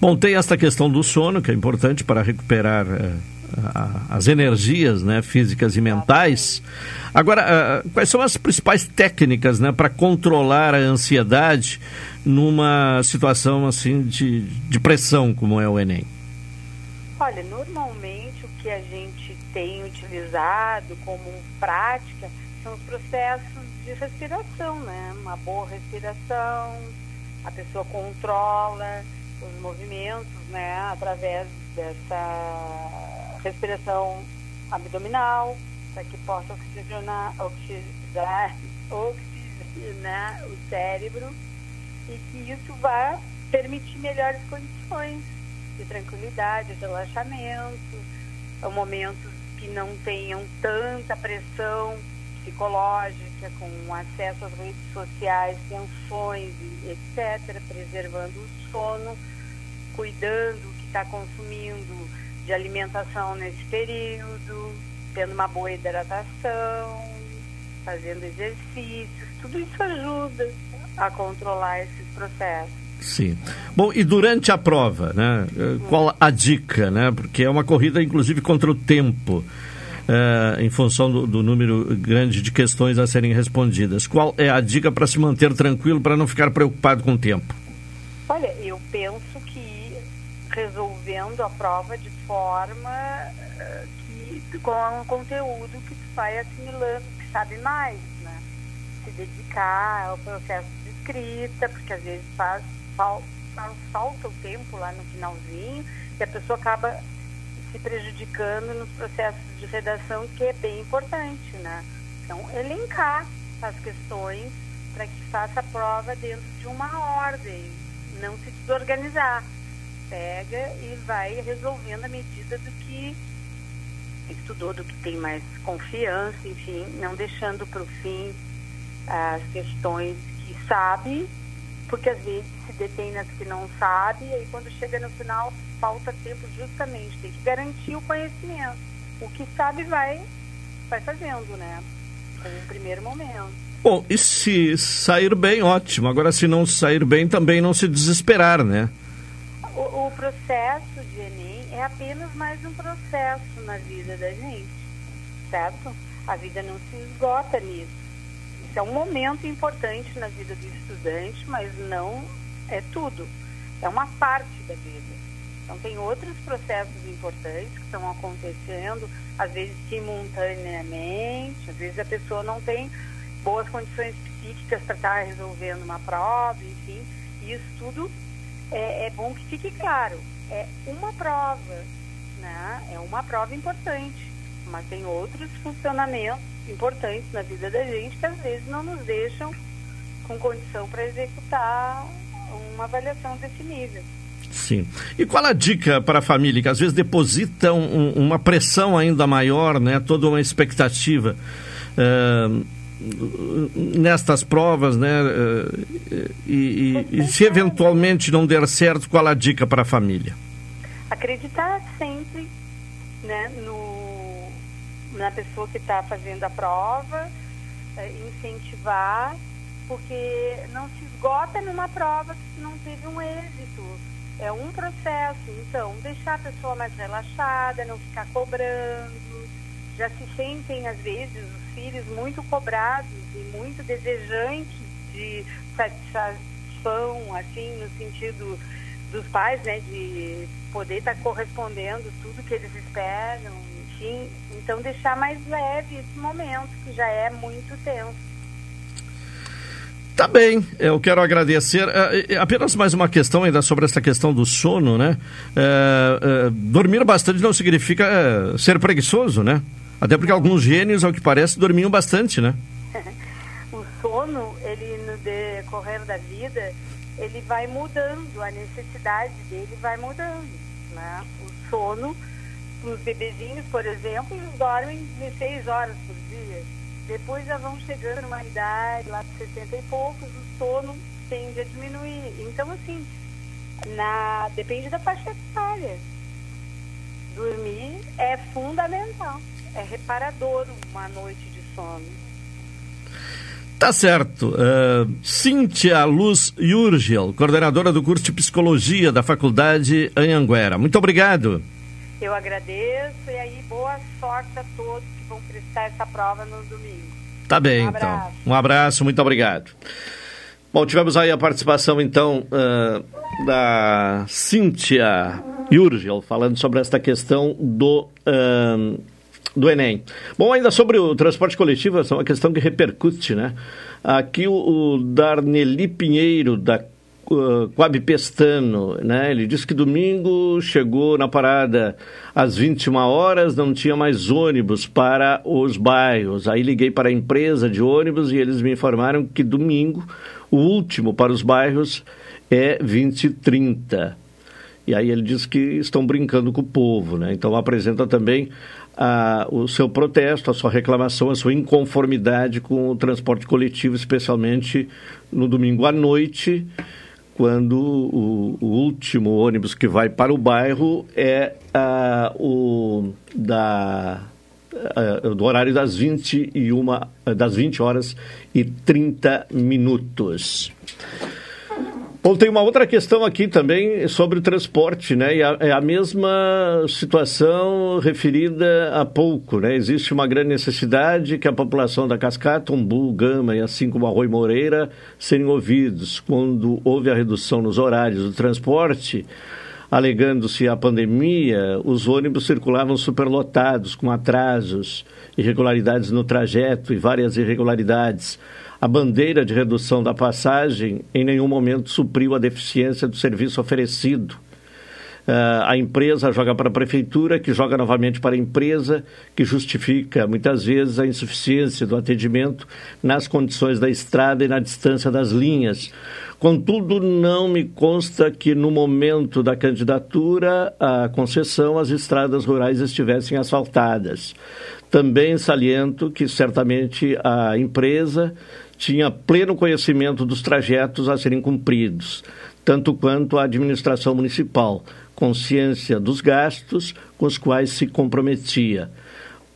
A: Bom, tem esta questão do sono, que é importante para recuperar eh, as energias né, físicas e mentais. Agora, ah, quais são as principais técnicas né, para controlar a ansiedade numa situação assim de, de pressão como é o Enem?
N: Olha, normalmente o que a gente tem utilizado como prática são os processos de respiração, né? Uma boa respiração, a pessoa controla os movimentos, né? Através dessa respiração abdominal, para que possa oxigenar, oxigenar, oxigenar o cérebro e que isso vá permitir melhores condições de tranquilidade, de relaxamento, momentos que não tenham tanta pressão psicológica, com acesso às redes sociais, tensões, etc., preservando o sono, cuidando o que está consumindo de alimentação nesse período, tendo uma boa hidratação, fazendo exercícios, tudo isso ajuda a controlar esses processos.
A: Sim. Bom, e durante a prova, né? Qual a dica, né? Porque é uma corrida, inclusive, contra o tempo. É, em função do, do, número grande de questões a serem respondidas. Qual é a dica para se manter tranquilo, para não ficar preocupado com o tempo?
N: Olha, eu penso que resolvendo a prova de forma uh, que com um conteúdo que tu vai assimilando, que sabe mais, né? Se dedicar ao processo de escrita, porque às vezes faz, faz, falta o tempo lá no finalzinho e a pessoa acaba se prejudicando nos processos de redação, que é bem importante, né? Então, elencar as questões para que faça a prova dentro de uma ordem, não se desorganizar. Pega e vai resolvendo à medida do que estudou, do que tem mais confiança, enfim, não deixando para o fim as questões que sabe, porque às vezes se detém nas que não sabe, e aí quando chega no final falta tempo justamente, tem que garantir o conhecimento. O que sabe vai, vai fazendo, né? Com primeiro momento.
A: Bom, e se sair bem, ótimo. Agora, se não sair bem, também não se desesperar, né?
N: O, o processo de Enem é apenas mais um processo na vida da gente, certo? A vida não se esgota nisso. Isso é um momento importante na vida do estudante, mas não é tudo. É uma parte da vida. Então, tem outros processos importantes que estão acontecendo, às vezes simultaneamente, às vezes a pessoa não tem boas condições psíquicas para estar resolvendo uma prova, enfim. Isso tudo é, é bom que fique claro. É uma prova, né? É uma prova importante, mas tem outros funcionamentos importantes na vida da gente que às vezes não nos deixam com condição para executar uma avaliação desse nível.
A: Sim. E qual a dica para a família que às vezes deposita um, uma pressão ainda maior, né? Toda uma expectativa uh, nestas provas, né? Uh, e, e, e, se eventualmente não der certo, qual a dica para a família?
N: Acreditar sempre, né? No, na pessoa que está fazendo a prova, uh, incentivar, porque não se esgota numa prova que não teve um êxito é um processo. Então, deixar a pessoa mais relaxada, não ficar cobrando. Já se sentem, às vezes, os filhos muito cobrados e muito desejantes de satisfação, assim, no sentido dos pais, né, de poder estar tá correspondendo tudo que eles esperam, enfim. Então, deixar mais leve esse momento, que já é muito tenso.
A: Tá bem, eu quero agradecer. É, apenas mais uma questão ainda sobre essa questão do sono, né? É, é, dormir bastante não significa é, ser preguiçoso, né? Até porque alguns gênios, ao que parece, dormiam bastante, né?
N: o sono, ele no decorrer da vida, ele vai mudando, a necessidade dele vai mudando, né? O sono, os bebezinhos, por exemplo, dormem 16 horas por dia depois já vão chegando numa idade, lá de 60 e poucos, o sono tende a diminuir. Então, assim, na, depende da faixa etária. Dormir é fundamental. É reparador uma noite de sono.
A: Tá certo. Uh, Cíntia Luz Yurgel, coordenadora do curso de Psicologia da Faculdade Anhanguera. Muito obrigado.
N: Eu agradeço e aí boa sorte a todos que vão prestar essa prova no domingo.
A: Tá bem, um então. Um abraço, muito obrigado. Bom, tivemos aí a participação, então, uh, da Cíntia Yurgel, falando sobre esta questão do, uh, do Enem. Bom, ainda sobre o transporte coletivo, essa é uma questão que repercute, né? Aqui o, o Darneli Pinheiro, da Quabi Pestano, né? Ele disse que domingo chegou na parada às 21 horas, não tinha mais ônibus para os bairros. Aí liguei para a empresa de ônibus e eles me informaram que domingo, o último para os bairros é 20 e 30. E aí ele diz que estão brincando com o povo, né? Então apresenta também a, o seu protesto, a sua reclamação, a sua inconformidade com o transporte coletivo, especialmente no domingo à noite, quando o, o último ônibus que vai para o bairro é a, o da a, do horário das 21 das 20 horas e 30 minutos. Bom, tem uma outra questão aqui também sobre o transporte, né? E a, é a mesma situação referida há pouco, né? Existe uma grande necessidade que a população da Cascata, Umbu, Gama e assim como Arroio Moreira serem ouvidos. Quando houve a redução nos horários do transporte, alegando-se a pandemia, os ônibus circulavam superlotados, com atrasos, irregularidades no trajeto e várias irregularidades a bandeira de redução da passagem em nenhum momento supriu a deficiência do serviço oferecido. Uh, a empresa joga para a prefeitura, que joga novamente para a empresa, que justifica muitas vezes a insuficiência do atendimento nas condições da estrada e na distância das linhas. Contudo, não me consta que no momento da candidatura à concessão as estradas rurais estivessem asfaltadas. Também saliento que certamente a empresa tinha pleno conhecimento dos trajetos a serem cumpridos, tanto quanto a administração municipal, consciência dos gastos com os quais se comprometia.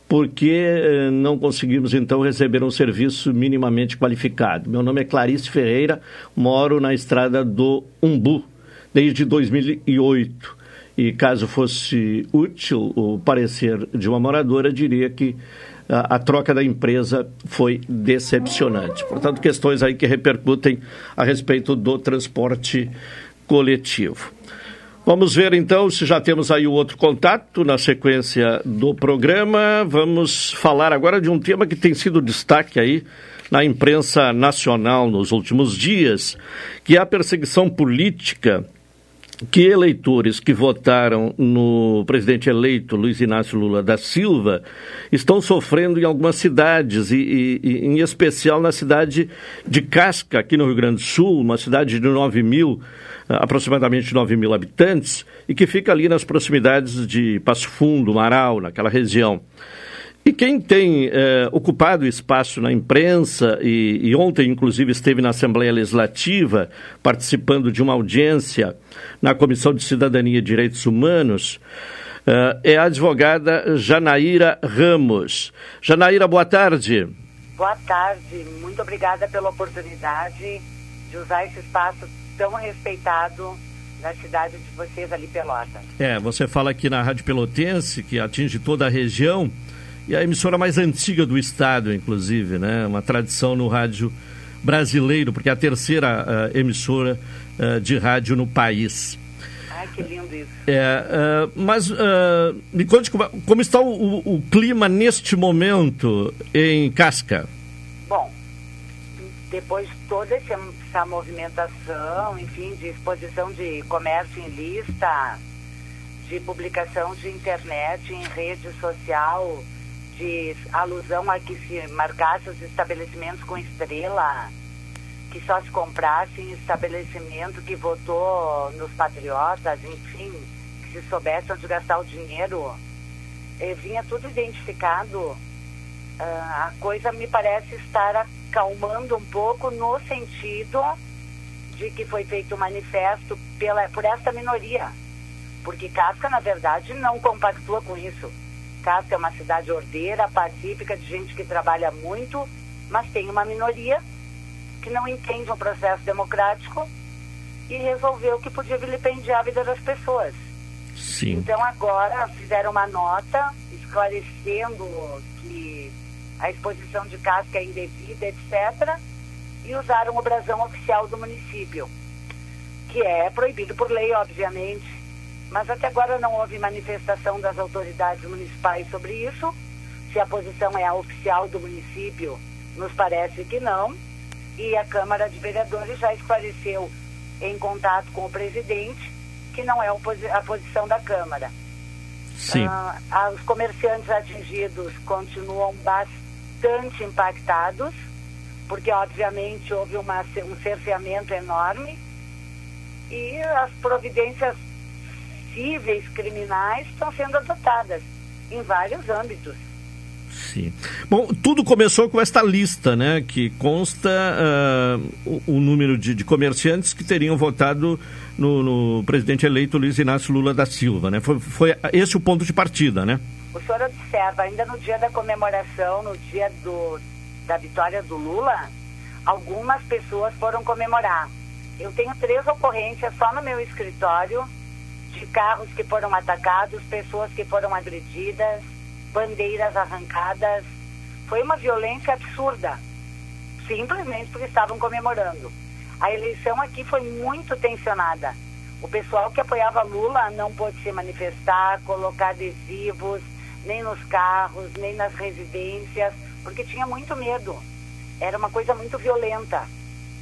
A: Por que eh, não conseguimos, então, receber um serviço minimamente qualificado? Meu nome é Clarice Ferreira, moro na estrada do Umbu, desde 2008. E caso fosse útil o parecer de uma moradora, diria que a, troca da empresa foi decepcionante. Portanto, questões aí que repercutem a respeito do transporte coletivo. Vamos ver então se já temos aí o outro contato na sequência do programa. Vamos falar agora de um tema que tem sido destaque aí na imprensa nacional nos últimos dias, que é a perseguição política que eleitores que votaram no presidente eleito Luiz Inácio Lula da Silva estão sofrendo em algumas cidades, e, e, em especial na cidade de Casca, aqui no Rio Grande do Sul, uma cidade de 9 mil, aproximadamente 9 mil habitantes, e que fica ali nas proximidades de Passo Fundo, Marau, naquela região. E quem tem eh, ocupado espaço na imprensa, e, e, ontem, inclusive, esteve na Assembleia Legislativa, participando de uma audiência na Comissão de Cidadania e Direitos Humanos, eh, é a advogada Janaíra Ramos. Janaíra, boa tarde.
O: Boa tarde, muito obrigada pela oportunidade de usar esse espaço tão respeitado na cidade de vocês ali, Pelotas.
A: É, você fala aqui na Rádio Pelotense, que atinge toda a região e a emissora mais antiga do estado, inclusive, né? Uma tradição no rádio brasileiro, porque é a terceira uh, emissora uh, de rádio no país.
O: Ai, que lindo isso.
A: É, uh, mas me conte como, como está o, o, clima neste momento em Casca.
O: Bom, depois de toda essa movimentação, enfim, de exposição de comércio em lista, de publicação de internet em rede social, de alusão a que se marcasse os estabelecimentos com estrela, que só se comprasse em estabelecimento que votou nos patriotas, enfim, que se soubesse onde gastar o dinheiro. E vinha tudo identificado. Uh, a coisa me parece estar acalmando um pouco no sentido de que foi feito um manifesto pela, por essa minoria. Porque Casca, na verdade, não compactua com isso Casca é uma cidade ordeira, pacífica, de gente que trabalha muito, mas tem uma minoria que não entende um processo democrático e resolveu que podia vilipendiar a vida das pessoas.
A: Sim.
O: Então agora fizeram uma nota esclarecendo que a exposição de casca é indevida, etc. E usaram o brasão oficial do município, que é proibido por lei, obviamente mas até agora não houve manifestação das autoridades municipais sobre isso. Se a posição é a oficial do município, nos parece que não. E a Câmara de Vereadores já esclareceu em contato com o presidente que não é a posição da Câmara.
A: Sim.
O: Ah, os comerciantes atingidos continuam bastante impactados, porque obviamente houve uma, um cerceamento enorme e as providências possíveis criminais estão sendo adotadas em vários âmbitos.
A: Sim. Bom, tudo começou com esta lista, né? Que consta uh, o, o, número de, de, comerciantes que teriam votado no, no, presidente eleito Luiz Inácio Lula da Silva, né? Foi, foi esse o ponto de partida, né?
O: O senhor observa, ainda no dia da comemoração, no dia do, da vitória do Lula, algumas pessoas foram comemorar. Eu tenho três ocorrências só no meu escritório de carros que foram atacados, pessoas que foram agredidas, bandeiras arrancadas. Foi uma violência absurda, simplesmente porque estavam comemorando. A eleição aqui foi muito tensionada. O pessoal que apoiava Lula não pôde se manifestar, colocar adesivos, nem nos carros, nem nas residências, porque tinha muito medo. Era uma coisa muito violenta.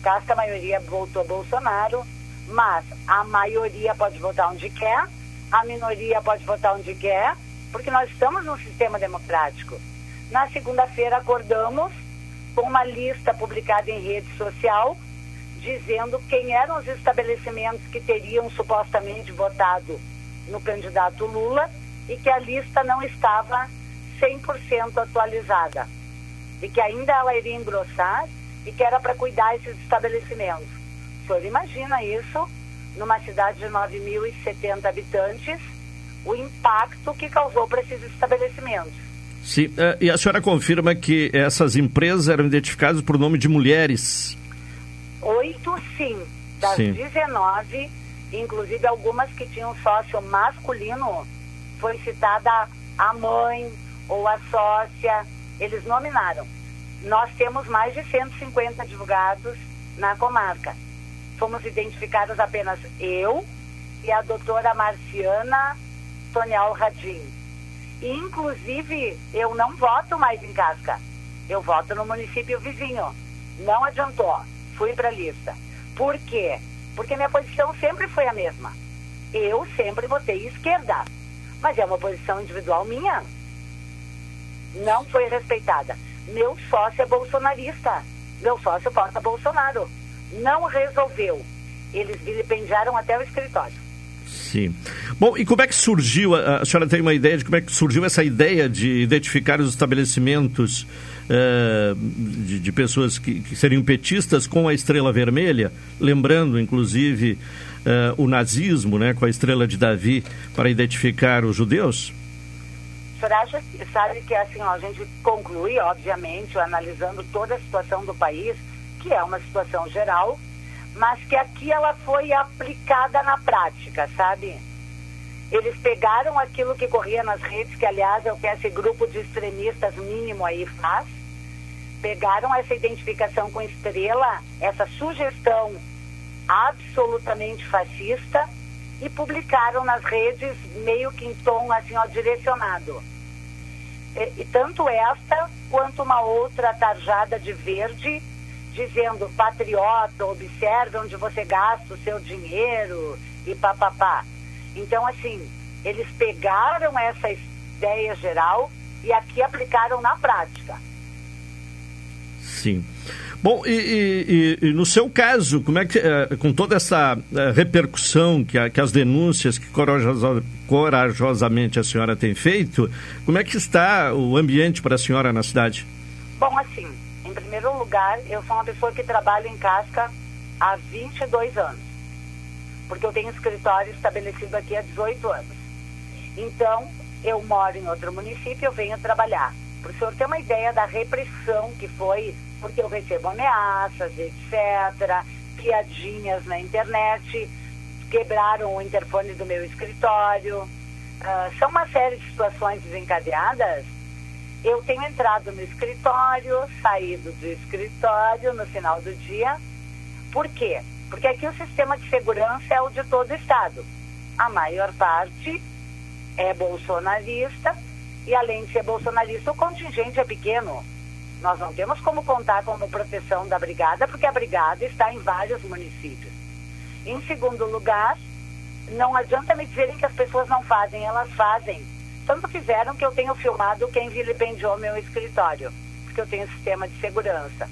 O: Casca a maioria votou Bolsonaro, mas a maioria pode votar onde quer, a minoria pode votar onde quer, porque nós estamos num sistema democrático. Na segunda-feira acordamos com uma lista publicada em rede social dizendo quem eram os estabelecimentos que teriam supostamente votado no candidato Lula e que a lista não estava 100% atualizada e que ainda ela iria engrossar e que era para cuidar esses estabelecimentos. Senhor imagina isso numa cidade de 9.070 habitantes o impacto que causou para esses estabelecimentos.
A: Sim, eh, e a senhora confirma que essas empresas eram identificadas por nome de mulheres?
O: Oito, sim. Das sim. 19, inclusive algumas que tinham sócio masculino, foi citada a mãe ou a sócia, eles nominaram. Nós temos mais de 150 advogados na comarca. Fomos identificados apenas eu e a doutora Marciana Tonial Radim. Inclusive, eu não voto mais em Casca. Eu voto no município vizinho. Não adiantou. Fui para a lista. Por quê? Porque minha posição sempre foi a mesma. Eu sempre votei esquerda. Mas é uma posição individual minha. Não foi respeitada. Meu sócio é bolsonarista. Meu sócio vota Bolsonaro. Não resolveu. Eles vilipendiaram até o escritório.
A: Sim. Bom, e como é que surgiu, a, a senhora tem uma ideia de como é que surgiu essa ideia de identificar os estabelecimentos uh, de, de, pessoas que, que, seriam petistas com a estrela vermelha, lembrando, inclusive, uh, o nazismo, né, com a estrela de Davi, para identificar os judeus?
O: O senhor acha, sabe que assim, ó, a gente conclui, obviamente, analisando toda a situação do país, que é uma situação geral, mas que aqui ela foi aplicada na prática, sabe? Eles pegaram aquilo que corria nas redes, que aliás é o que esse grupo de extremistas mínimo aí faz, pegaram essa identificação com estrela, essa sugestão absolutamente fascista e publicaram nas redes meio que em tom assim ó, direcionado. E, e tanto esta quanto uma outra tarjada de verde dizendo patriota, observe onde você gasta o seu dinheiro e papapá. Então, assim, eles pegaram essa ideia geral e aqui aplicaram na prática.
A: Sim. Bom, e, e, e, no seu caso, como é que, eh, com toda essa eh, repercussão que, que as denúncias que corajosa, corajosamente a senhora tem feito, como é que está o ambiente para a senhora na cidade?
O: Bom, assim, em primeiro lugar, eu sou uma pessoa que trabalha em casca há 22 anos, porque eu tenho escritório estabelecido aqui há 18 anos. Então, eu moro em outro município, eu venho trabalhar. Para o senhor ter uma ideia da repressão que foi, porque eu recebo ameaças, etc., piadinhas na internet, quebraram o interfone do meu escritório. Uh, são uma série de situações desencadeadas eu tenho entrado no escritório, saído do escritório no final do dia. Por quê? Porque aqui o sistema de segurança é o de todo o Estado. A maior parte é bolsonarista e, além de ser bolsonarista, o contingente é pequeno. Nós não temos como contar como proteção da brigada, porque a brigada está em vários municípios. Em segundo lugar, não adianta me dizerem que as pessoas não fazem, elas fazem tanto fizeram que eu tenho filmado quem vilipendiou meu escritório, porque eu tenho sistema de segurança.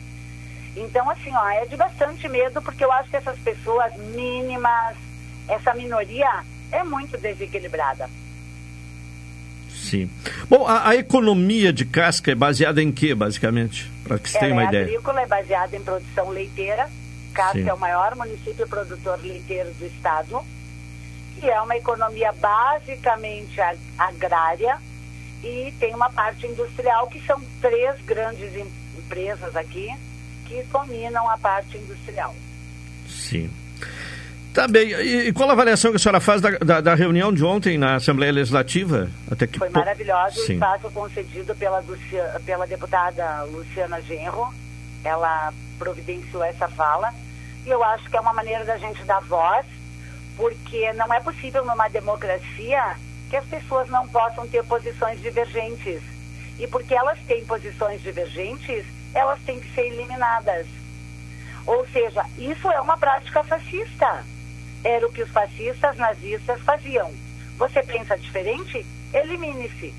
O: Então, assim, ó, é de bastante medo, porque eu acho que essas pessoas mínimas, essa minoria, é muito desequilibrada.
A: Sim. Bom, a, a, economia de casca é baseada em quê, basicamente? Para que você tenha uma
O: é
A: ideia.
O: agrícola, é baseada em produção leiteira. Casca Sim. é o maior município produtor leiteiro do estado. E é uma economia basicamente agrária e tem uma parte industrial, que são três grandes empresas aqui que dominam a parte industrial.
A: Sim. Tá bem. E, e, qual a avaliação que a senhora faz da, da, da, reunião de ontem na Assembleia Legislativa?
O: Até que Foi maravilhoso o espaço concedido pela, Lucia, pela deputada Luciana Genro. Ela providenciou essa fala. E eu acho que é uma maneira da gente dar voz, porque não é possível numa democracia que as pessoas não possam ter posições divergentes. E porque elas têm posições divergentes, elas têm que ser eliminadas. Ou seja, isso é uma prática fascista era o que os fascistas nazistas faziam. Você pensa diferente? Elimine-se.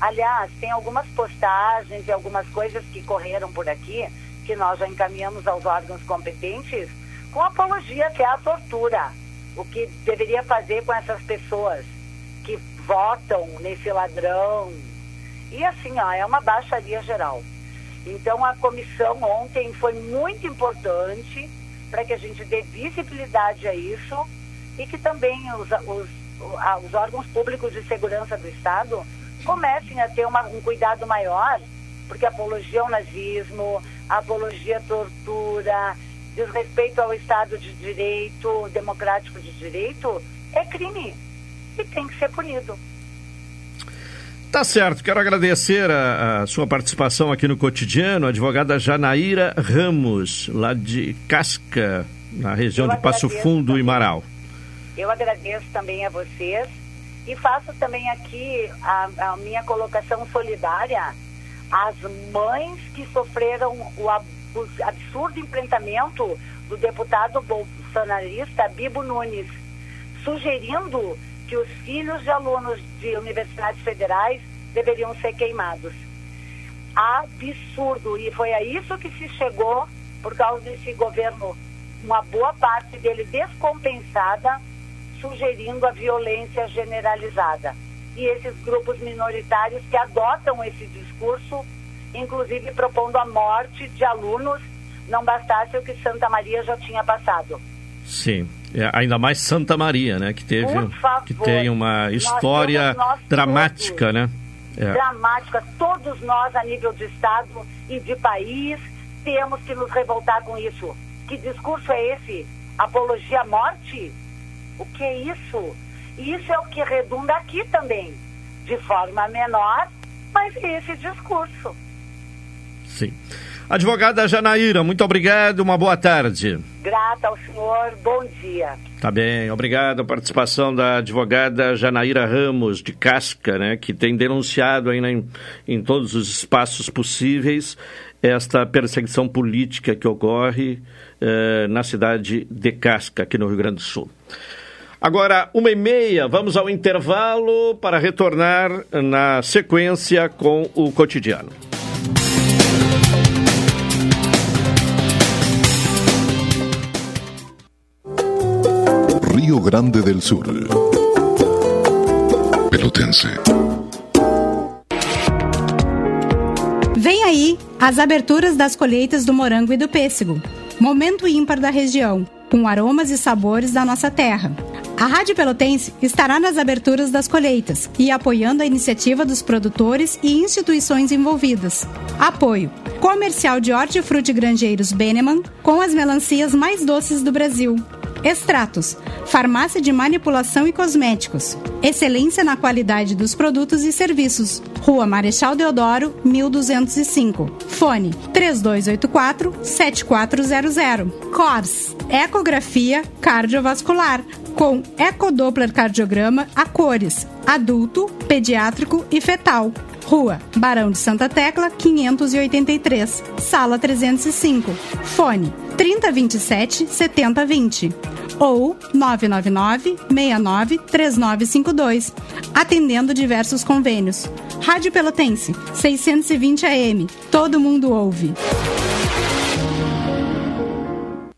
O: Aliás, tem algumas postagens e algumas coisas que correram por aqui, que nós já encaminhamos aos órgãos competentes, com apologia que é a tortura. O que deveria fazer com essas pessoas que votam nesse ladrão. E assim, ó, é uma baixaria geral. Então a comissão ontem foi muito importante para que a gente dê visibilidade a isso e que também os, os, os órgãos públicos de segurança do Estado comecem a ter uma, um cuidado maior, porque apologia ao nazismo, apologia à tortura, desrespeito ao Estado de Direito, democrático de direito, é crime e tem que ser punido.
A: Tá certo, quero agradecer a, a, sua participação aqui no cotidiano, a advogada Janaíra Ramos, lá de Casca, na região Eu de Passo Fundo também. e Marau.
O: Eu agradeço também a vocês e faço também aqui a, a minha colocação solidária às mães que sofreram o absurdo enfrentamento do deputado bolsonarista Bibo Nunes, sugerindo que os filhos de alunos de universidades federais deveriam ser queimados. Absurdo. E foi a isso que se chegou por causa desse governo, uma boa parte dele descompensada, sugerindo a violência generalizada. E esses grupos minoritários que adotam esse discurso, inclusive propondo a morte de alunos, não bastasse o que Santa Maria já tinha passado.
A: Sim. É, ainda mais Santa Maria, né? Que teve, favor, que tem uma história dramática, né?
O: É. Dramática. Todos nós, a nível de Estado e de país, temos que nos revoltar com isso. Que discurso é esse? Apologia à morte? O que é isso? Isso é o que redunda aqui também. De forma menor, mas esse discurso.
A: Sim. Advogada Janaíra, muito obrigado, uma boa tarde.
O: Grata ao senhor, bom dia.
A: Tá bem, obrigado a participação da advogada Janaíra Ramos, de Casca, né, que tem denunciado aí em, em todos os espaços possíveis esta perseguição política que ocorre eh, na cidade de Casca, aqui no Rio Grande do Sul. Agora, uma e meia, vamos ao intervalo para retornar na sequência com o cotidiano.
K: Rio Grande del Sur. Pelotense.
P: Vem aí as aberturas das colheitas do morango e do pêssego. Momento ímpar da região, com aromas e sabores da nossa terra. A Rádio Pelotense estará nas aberturas das colheitas e apoiando a iniciativa dos produtores e instituições envolvidas. Apoio: Comercial de Hortifruti Grangeiros Beneman, com as melancias mais doces do Brasil. Extratos, farmácia de manipulação e cosméticos. Excelência na qualidade dos produtos e serviços. Rua Marechal Deodoro, 1205. Fone 3284 7400. CORS, ecografia cardiovascular com ecodoppler cardiograma a cores, adulto, pediátrico e fetal. Rua Barão de Santa Tecla, 583, Sala 305. Fone 3027 7020 ou 999 69 3952, atendendo diversos convênios. Rádio Pelotense, 620 AM. Todo mundo ouve.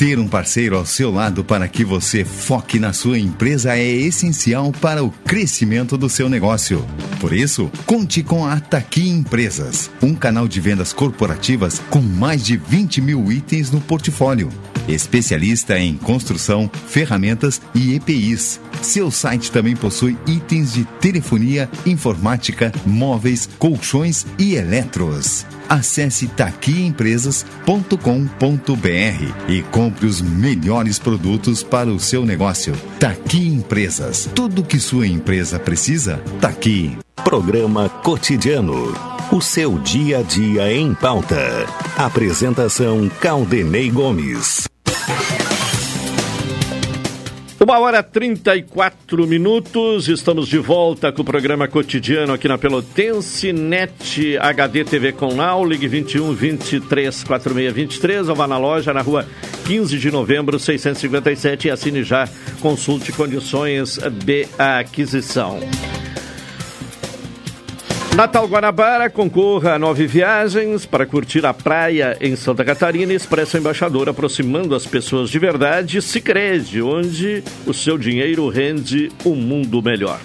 Q: Ter um parceiro ao seu lado para que você foque na sua empresa é essencial para o crescimento do seu negócio. Por isso, conte com a Taqui Empresas, um canal de vendas corporativas com mais de 20 mil itens no portfólio. Especialista em construção, ferramentas e EPIs. Seu site também possui itens de telefonia, informática, móveis, colchões e eletros. Acesse taquiempresas.com.br e compre os melhores produtos para o seu negócio. Taqui Empresas. Tudo que sua empresa precisa, tá aqui.
E: Programa Cotidiano. O seu dia a dia em pauta. Apresentação Caldenei Gomes.
A: Uma hora 34 minutos, estamos de volta com o programa cotidiano aqui na Pelotense, NET HD TV com Now, ligue 21 23 46 23, ou vá na loja na rua 15 de novembro 657 e assine já, consulte condições de aquisição. Natal Guanabara concorra a nove viagens para curtir a praia em Santa Catarina. Expressa Embaixador aproximando as pessoas de verdade. Sicredi, onde o seu dinheiro rende um mundo melhor.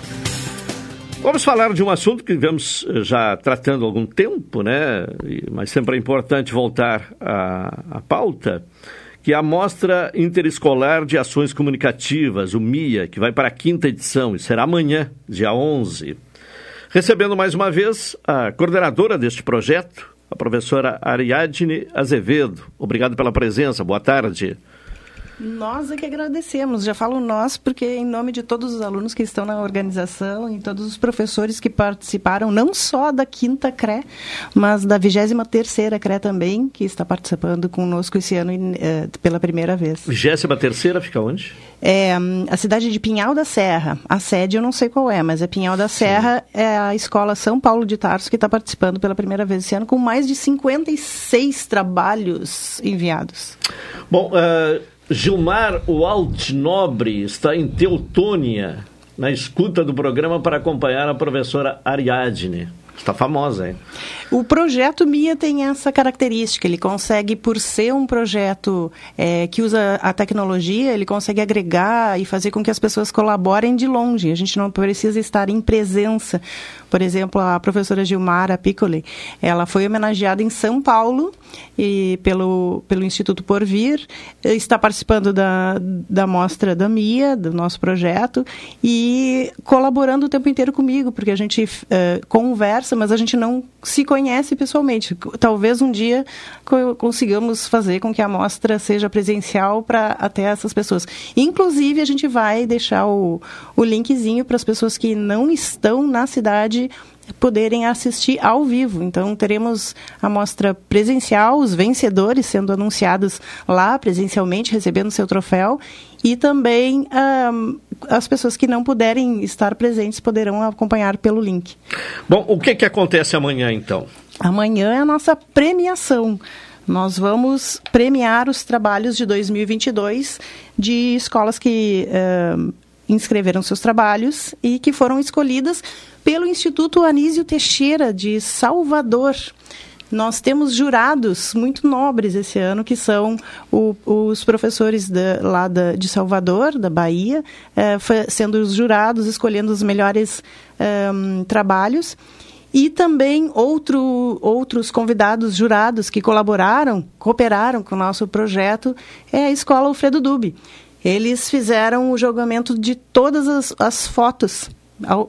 A: Vamos falar de um assunto que vemos eh, já tratando há algum tempo, né? Mas sempre é importante voltar à, à pauta, que é a Mostra Interescolar de Ações Comunicativas, o MIA, que vai para a quinta edição e será amanhã, dia 11. Recebendo mais uma vez a coordenadora deste projeto, a professora Ariadne Azevedo. Obrigado pela presença, boa tarde.
R: Nós é que agradecemos. Já falo nós, porque em nome de todos os alunos que estão na organização e todos os professores que participaram, não só da quinta CRE, mas da 23 terceira CRE também, que está participando conosco esse ano uh, pela primeira vez.
A: 23 terceira fica onde?
R: É a cidade de Pinhal da Serra. A sede eu não sei qual é, mas é Pinhal da Serra, Sim. é a escola São Paulo de Tarso que está participando pela primeira vez esse ano, com mais de 56 trabalhos enviados.
A: Bom, uh Gilmar Walt Nobre está em Teutônia, na escuta do programa para acompanhar a professora Ariadne. Está famosa, hein?
R: O projeto MIA tem essa característica. Ele consegue, por ser um projeto é, que usa a tecnologia, ele consegue agregar e fazer com que as pessoas colaborem de longe. A gente não precisa estar em presença. Por exemplo, a professora Gilmara Piccoli, ela foi homenageada em São Paulo e pelo, pelo Instituto Porvir, está participando da, da mostra da MIA, do nosso projeto, e colaborando o tempo inteiro comigo, porque a gente uh, conversa, mas a gente não se conhece pessoalmente. Talvez um dia consigamos fazer com que a mostra seja presencial para até essas pessoas. Inclusive, a gente vai deixar o, o linkzinho para as pessoas que não estão na cidade poderem assistir ao vivo. Então, teremos a mostra presencial, os vencedores sendo anunciados lá presencialmente, recebendo seu troféu, e também um, as pessoas que não puderem estar presentes poderão acompanhar pelo link.
A: Bom, o que, que acontece amanhã então?
R: Amanhã é a nossa premiação. Nós vamos premiar os trabalhos de 2022 de escolas que uh, inscreveram seus trabalhos e que foram escolhidas pelo Instituto Anísio Teixeira de Salvador. Nós temos jurados muito nobres esse ano, que são o, os professores lá da, de Salvador, da Bahia, eh, sendo os jurados, escolhendo os melhores um, trabalhos. E também outro, outros convidados jurados que colaboraram, cooperaram com o nosso projeto, é a Escola Alfredo Dubi. Eles fizeram o julgamento de todas as, as fotos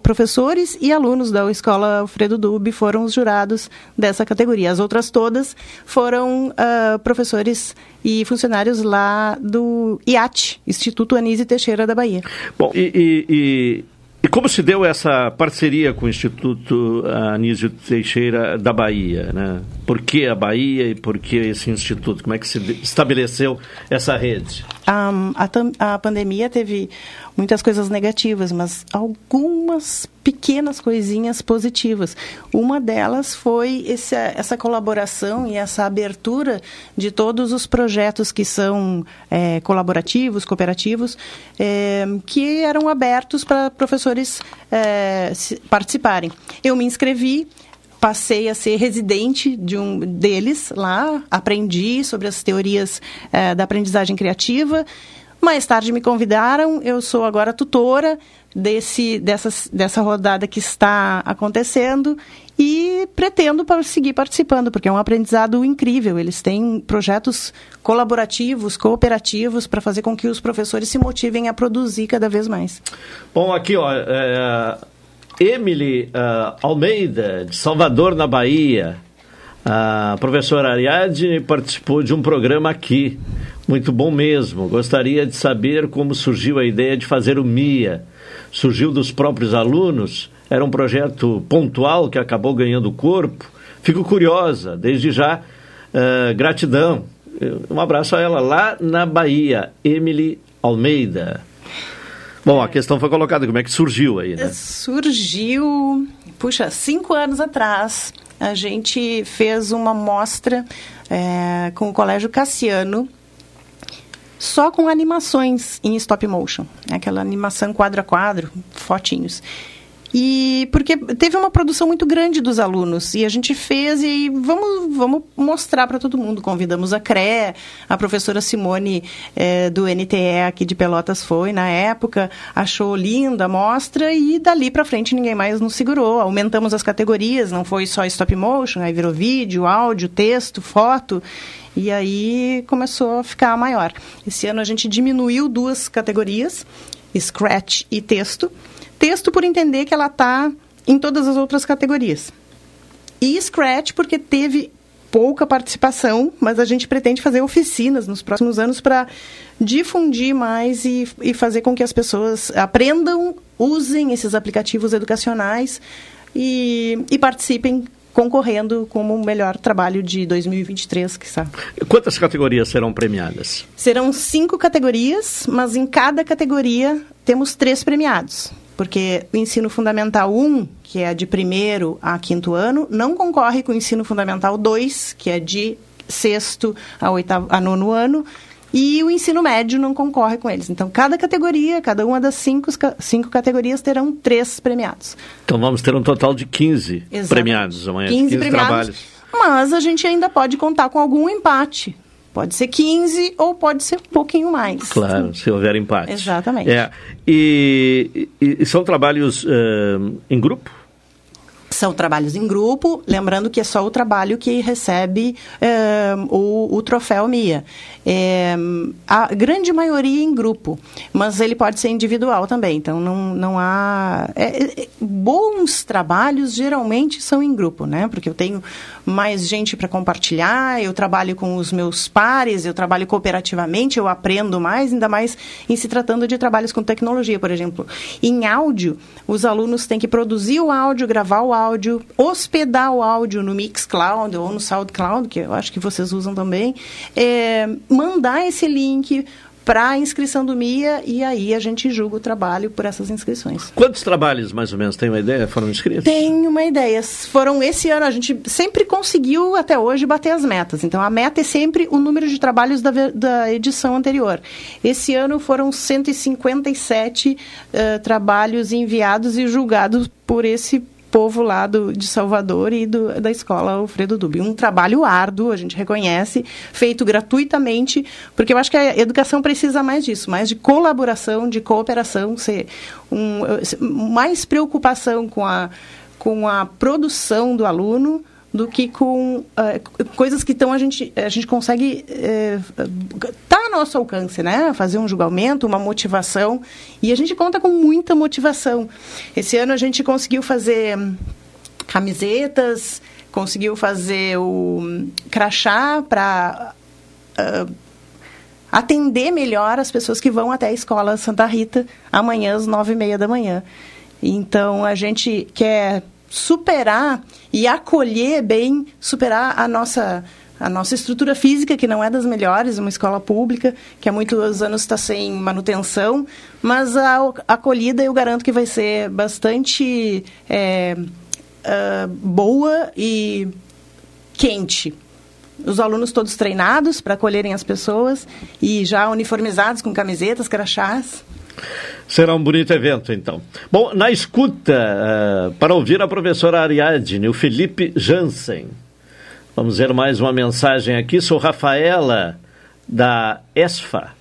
R: professores e alunos da escola Alfredo Dubi foram os jurados dessa categoria. As outras todas foram uh, professores e funcionários lá do IAT, Instituto Anísio Teixeira da Bahia.
A: Bom, e, e, e, e, como se deu essa parceria com o Instituto Anísio Teixeira da Bahia? Né? Por que a Bahia e por que esse instituto? Como é que se estabeleceu essa rede?
R: Um, a, a pandemia teve muitas coisas negativas, mas algumas pequenas coisinhas positivas. Uma delas foi esse, essa colaboração e essa abertura de todos os projetos que são é, colaborativos, cooperativos, é, que eram abertos para professores é, participarem. Eu me inscrevi, passei a ser residente de um deles lá, aprendi sobre as teorias é, da aprendizagem criativa mais tarde me convidaram, eu sou agora tutora desse, dessa, dessa rodada que está acontecendo e pretendo seguir participando, porque é um aprendizado incrível. Eles têm projetos colaborativos, cooperativos, para fazer com que os professores se motivem a produzir cada vez mais.
A: Bom, aqui, ó, é, Emily uh, Almeida, de Salvador, na Bahia. A professora Ariadne participou de um programa aqui. Muito bom mesmo. Gostaria de saber como surgiu a ideia de fazer o MIA. Surgiu dos próprios alunos? Era um projeto pontual que acabou ganhando corpo? Fico curiosa, desde já, uh, gratidão. Um abraço a ela lá na Bahia, Emily Almeida. Bom, a questão foi colocada, como é que surgiu aí, né?
R: Surgiu, puxa, cinco anos atrás, a gente fez uma mostra é, com o Colégio Cassiano, só com animações em stop motion, né? aquela animação quadro a quadro, fotinhos. E porque teve uma produção muito grande dos alunos e a gente fez e vamos, vamos mostrar para todo mundo. Convidamos a CRE, a professora Simone é, do NTE aqui de Pelotas foi na época, achou linda a mostra e dali para frente ninguém mais nos segurou. Aumentamos as categorias, não foi só stop motion, aí virou vídeo, áudio, texto, foto. E aí começou a ficar maior. Esse ano a gente diminuiu duas categorias, Scratch e texto. Texto por entender que ela está em todas as outras categorias. E Scratch porque teve pouca participação, mas a gente pretende fazer oficinas nos próximos anos para difundir mais e, e fazer com que as pessoas aprendam, usem esses aplicativos educacionais e, e participem concorrendo como o melhor trabalho de 2023, que sabe.
A: Quantas categorias serão premiadas?
R: Serão cinco categorias, mas em cada categoria temos três premiados. Porque o ensino fundamental 1, que é de primeiro a quinto ano, não concorre com o ensino fundamental 2, que é de sexto a, oitavo, a nono ano, e o ensino médio não concorre com eles. Então, cada categoria, cada uma das cinco, cinco categorias terão três premiados.
A: Então, vamos ter um total de 15 Exatamente. premiados amanhã, 15, 15 premiados, trabalhos.
R: Mas a gente ainda pode contar com algum empate. Pode ser 15 ou pode ser um pouquinho mais.
A: Claro, se houver empate.
R: Exatamente.
A: É, e, e, e são trabalhos uh, em grupo?
R: São trabalhos em grupo, lembrando que é só o trabalho que recebe é, o, o, troféu MIA. É, a grande maioria em grupo, mas ele pode ser individual também, então não, não há... É, é bons trabalhos geralmente são em grupo, né? Porque eu tenho mais gente para compartilhar, eu trabalho com os meus pares, eu trabalho cooperativamente, eu aprendo mais, ainda mais em se tratando de trabalhos com tecnologia, por exemplo. Em áudio, os alunos têm que produzir o áudio, gravar o áudio, hospedar o áudio no Mixcloud ou no SoundCloud, que eu acho que vocês usam também, é, mandar esse link para a inscrição do MIA e aí a gente julga o trabalho por essas inscrições.
A: Quantos trabalhos, mais ou menos, tem uma ideia, foram inscritos?
R: Tem uma ideia. Foram esse ano, a gente sempre conseguiu até hoje bater as metas. Então a meta é sempre o número de trabalhos da, da edição anterior. Esse ano foram 157 uh, trabalhos enviados e julgados por esse povo lá do, de Salvador e do, da escola Alfredo Dubi. Um trabalho árduo, a gente reconhece, feito gratuitamente, porque eu acho que a educação precisa mais disso, mais de colaboração, de cooperação, ser um, mais preocupação com a, com a produção do aluno, do que com uh, coisas que então a gente a gente consegue uh, tá a nosso alcance, né? Fazer um julgamento, uma motivação e a gente conta com muita motivação. Esse ano a gente conseguiu fazer camisetas, conseguiu fazer o crachá para uh, atender melhor as pessoas que vão até a escola Santa Rita amanhã às nove e meia da manhã. Então a gente quer superar e acolher bem, superar a nossa a nossa estrutura física, que não é das melhores, uma escola pública, que há muitos anos está sem manutenção, mas a, acolhida eu garanto que vai ser bastante é, uh, boa e quente. Os alunos todos treinados para acolherem as pessoas e já uniformizados com camisetas, crachás.
A: Será um bonito evento, então. Bom, na escuta, uh, para ouvir a professora Ariadne, o Felipe Jansen. Vamos ver mais uma mensagem aqui. Sou Rafaela, da ESFA.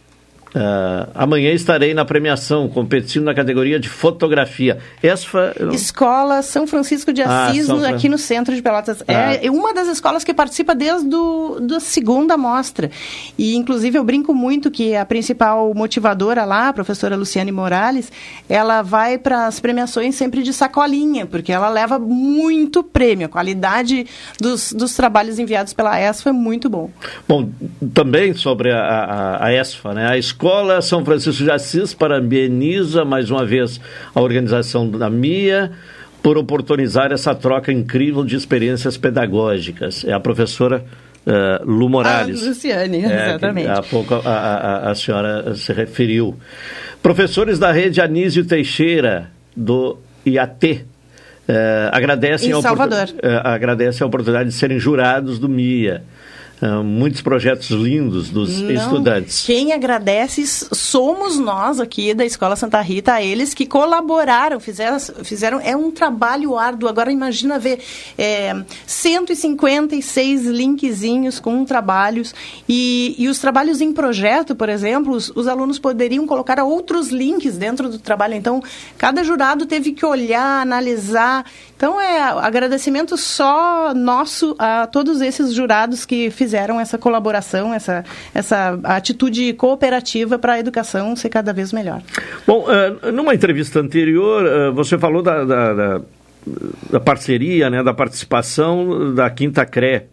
A: Uh, amanhã estarei na premiação, competindo na categoria de fotografia. Esfa,
R: Escola São Francisco de ah, Assis, ah, aqui no centro de Pelotas. Ah. É uma das escolas que participa desde do, da segunda mostra. E, inclusive, eu brinco muito que a principal motivadora lá, a professora Luciane Morales, ela vai para as premiações sempre de sacolinha, porque ela leva muito prêmio. A qualidade dos, dos trabalhos enviados pela ESFA é muito bom.
A: Bom, também sobre a, a, a ESFA, né? A escola Escola São Francisco de Assis parabeniza mais uma vez a organização da MIA por oportunizar essa troca incrível de experiências pedagógicas. É a professora uh, Lu Morales.
R: A Luciane, é, exatamente.
A: Há pouco a, a, a, senhora se referiu. Professores da rede Anísio Teixeira, do IAT, uh, agradecem,
R: a Salvador.
A: Uh, agradecem a oportunidade de serem jurados do MIA. Uh, muitos projetos lindos dos Não, estudantes.
R: Quem agradece somos nós aqui da Escola Santa Rita, a eles que colaboraram, fizeram, fizeram é um trabalho árduo. Agora imagina ver é, 156 linkzinhos com trabalhos e, e os trabalhos em projeto, por exemplo, os, os alunos poderiam colocar outros links dentro do trabalho. Então, cada jurado teve que olhar, analisar. Então, é agradecimento só nosso a todos esses jurados que fizeram essa colaboração, essa, essa atitude cooperativa para a educação ser cada vez melhor.
A: Bom, uh, numa entrevista anterior, uh, você falou da, da, da, da, parceria, né, da participação da Quinta CRE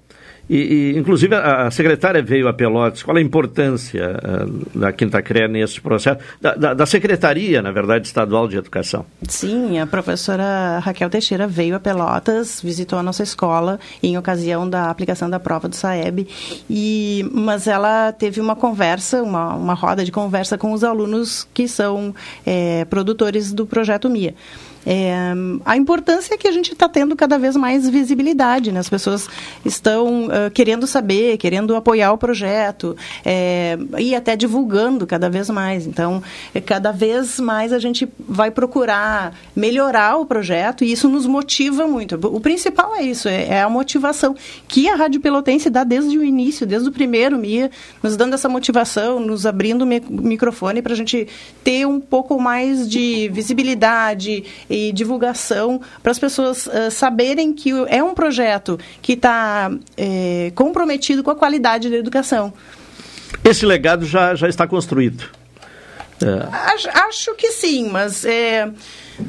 A: e, e, inclusive, a, secretária veio a Pelotas. Qual a importância uh, da Quinta CRE nesse processo? Da, da, da, Secretaria, na verdade, Estadual de Educação.
R: Sim, a professora Raquel Teixeira veio a Pelotas, visitou a nossa escola em ocasião da aplicação da prova do SAEB. E, mas ela teve uma conversa, uma, uma roda de conversa com os alunos que são é, produtores do projeto MIA. É, a importância é que a gente está tendo cada vez mais visibilidade, né? As pessoas estão uh, querendo saber, querendo apoiar o projeto é, e até divulgando cada vez mais. Então, é, cada vez mais a gente vai procurar melhorar o projeto e isso nos motiva muito. O principal é isso, é, é a motivação que a Rádio Pelotense dá desde o início, desde o primeiro MIA, nos dando essa motivação, nos abrindo o microfone para a gente ter um pouco mais de visibilidade e divulgação para as pessoas uh, saberem que é um projeto que está é, comprometido com a qualidade da educação.
A: Esse legado já, já está construído.
R: É. Acho, acho, que sim, mas é,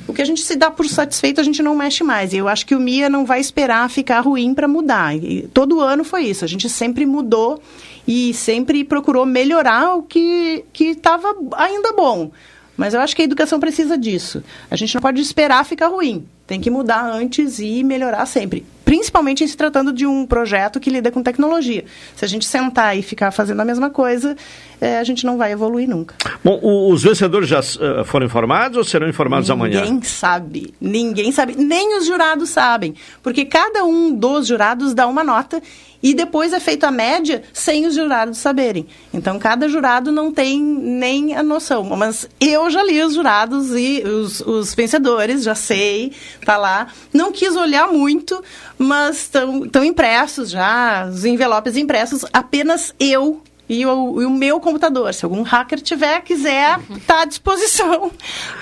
R: o que a gente se dá por satisfeito a gente não mexe mais. E eu acho que o MIA não vai esperar ficar ruim para mudar. E todo ano foi isso. A gente sempre mudou e sempre procurou melhorar o que estava ainda bom. Mas eu acho que a educação precisa disso. A gente não pode esperar ficar ruim. Tem que mudar antes e melhorar sempre. principalmente em se tratando de um projeto que lida com tecnologia. Se a gente sentar e ficar fazendo a mesma coisa, é, a gente não vai evoluir nunca.
A: Bom, o, os vencedores já uh, foram informados ou serão informados
R: Ninguém
A: amanhã?
R: Ninguém sabe. Ninguém sabe. Nem os jurados sabem. Porque cada um dos jurados dá uma nota e depois é feita a média sem os jurados saberem. Então, cada jurado não tem nem a noção. Mas eu já li os jurados e os, os vencedores, já sei, tá lá. Não quis olhar muito, mas estão impressos já, os envelopes impressos. Apenas eu e o, e o, meu computador. Se algum hacker tiver, quiser, está à disposição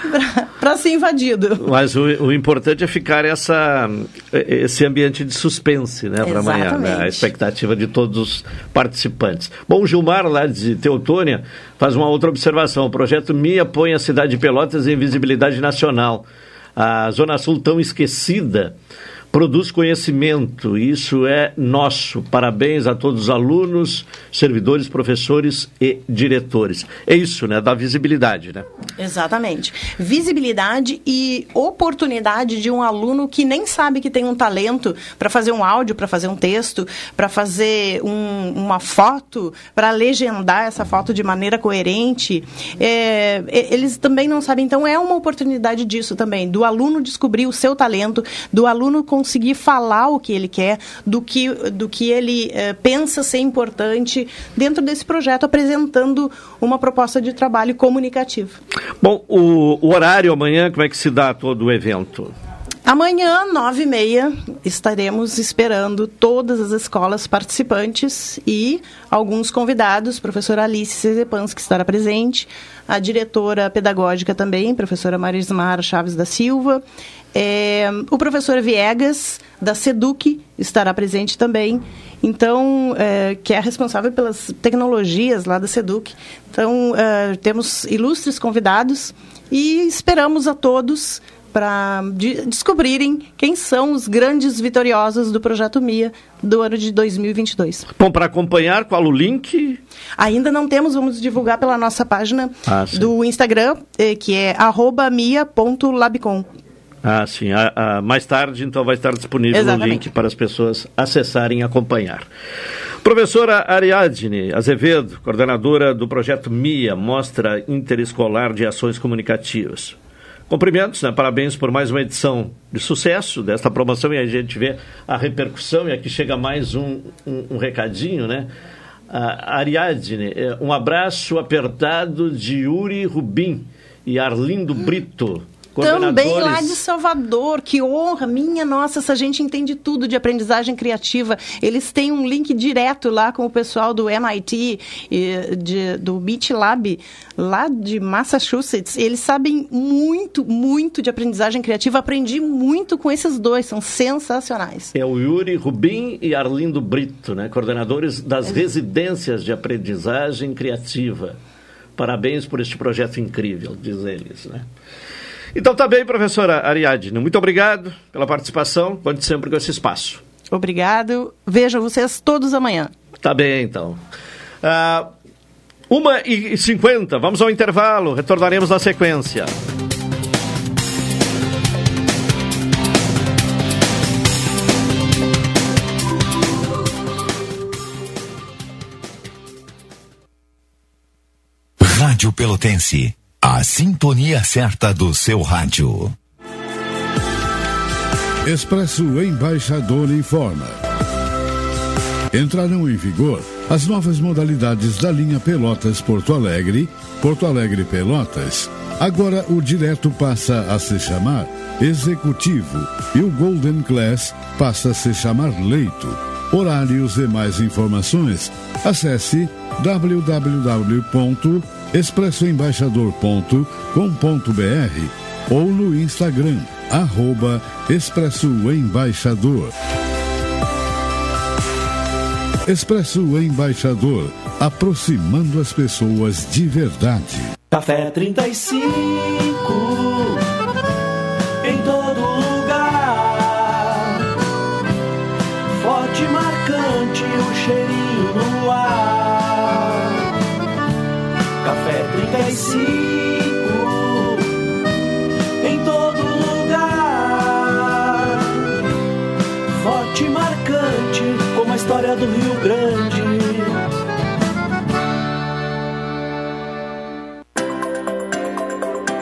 R: para ser invadido.
A: Mas o, o, importante é ficar essa, esse ambiente de suspense né, para amanhã, né? a expectativa de todos os participantes. Bom, o Gilmar, lá de Teutônia, faz uma outra observação. O projeto MIA põe a cidade de Pelotas em visibilidade nacional. A Zona Sul tão esquecida produz conhecimento, isso é nosso. Parabéns a todos os alunos, servidores, professores e diretores. É isso, né? Da visibilidade, né?
R: Exatamente. Visibilidade e oportunidade de um aluno que nem sabe que tem um talento para fazer um áudio, para fazer um texto, para fazer um, uma foto, para legendar essa foto de maneira coerente. É, eles também não sabem, então é uma oportunidade disso também, do aluno descobrir o seu talento, do aluno com conseguir falar o que ele quer, do que, do que ele eh, pensa ser importante dentro desse projeto, apresentando uma proposta de trabalho comunicativo.
A: Bom, o, o horário amanhã, como é que se dá todo o evento?
R: Amanhã, nove e meia, estaremos esperando todas as escolas participantes e alguns convidados, professora Alice Cezepans, que estará presente, a diretora pedagógica também, professora Marismar Chaves da Silva, é, o professor Viegas, da SEDUC, estará presente também. Então, é, que é responsável pelas tecnologias lá da SEDUC. Então, é, temos ilustres convidados e esperamos a todos para de descobrirem quem são os grandes vitoriosos do projeto MIA do ano de 2022.
A: Bom, para acompanhar, qual o link?
R: Ainda não temos, vamos divulgar pela nossa página ah, do Instagram, eh, que é mia.labcom.
A: Ah, sim. A, a, mais tarde, então, vai estar disponível Exatamente. o link para as pessoas acessarem e acompanhar. Professora Ariadne Azevedo, coordenadora do projeto MIA, Mostra Interescolar de Ações Comunicativas. Cumprimentos, né? parabéns por mais uma edição de sucesso desta promoção e a gente vê a repercussão e aqui chega mais um, um, um recadinho, né? Uh, Ariadne, eh, um abraço apertado de Yuri Rubim e Arlindo Brito
R: também lá de Salvador, que honra, minha nossa, essa gente entende tudo de aprendizagem criativa. Eles têm um link direto lá com o pessoal do MIT, de, do Beach Lab, lá de Massachusetts. Eles sabem muito, muito de aprendizagem criativa. Aprendi muito com esses dois, são sensacionais.
A: É o Yuri Rubim e Arlindo Brito, né? coordenadores das é. residências de aprendizagem criativa. Parabéns por este projeto incrível, diz eles, né? Então tá bem, professora Ariadne. Muito obrigado pela participação. Conte sempre com esse espaço.
R: Obrigado. Vejo vocês todos amanhã.
A: Tá bem, então. Uh, uma e cinquenta. Vamos ao intervalo. Retornaremos na sequência.
E: Rádio Pelotense a sintonia certa do seu rádio. Expresso Embaixador informa. Entrarão em vigor as novas modalidades da linha Pelotas Porto Alegre, Porto Alegre Pelotas. Agora o direto passa a se chamar Executivo e o Golden Class passa a se chamar Leito. Horários e mais informações, acesse www expressoembaixador.com.br ou no Instagram, arroba Expresso Embaixador. Expresso Embaixador, aproximando as pessoas de verdade.
M: Café 35,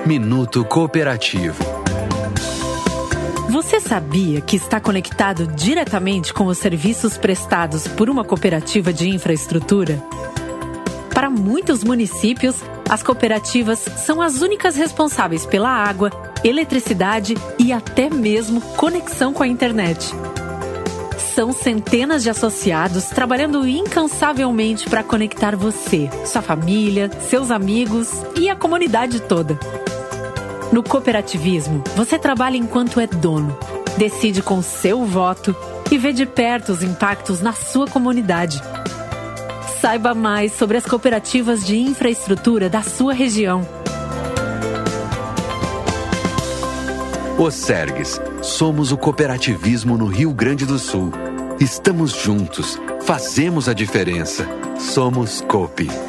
S: Minuto Cooperativo.
T: Você sabia que está conectado diretamente com os serviços prestados por uma cooperativa de infraestrutura? Para muitos municípios, as cooperativas são as únicas responsáveis pela água, eletricidade e até mesmo conexão com a internet. São centenas de associados trabalhando incansavelmente para conectar você, sua família, seus amigos e a comunidade toda. No cooperativismo, você trabalha enquanto é dono, decide com seu voto e vê de perto os impactos na sua comunidade. Saiba mais sobre as cooperativas de infraestrutura da sua região.
S: O Sergues, somos o cooperativismo no Rio Grande do Sul. Estamos juntos, fazemos a diferença. Somos COPE.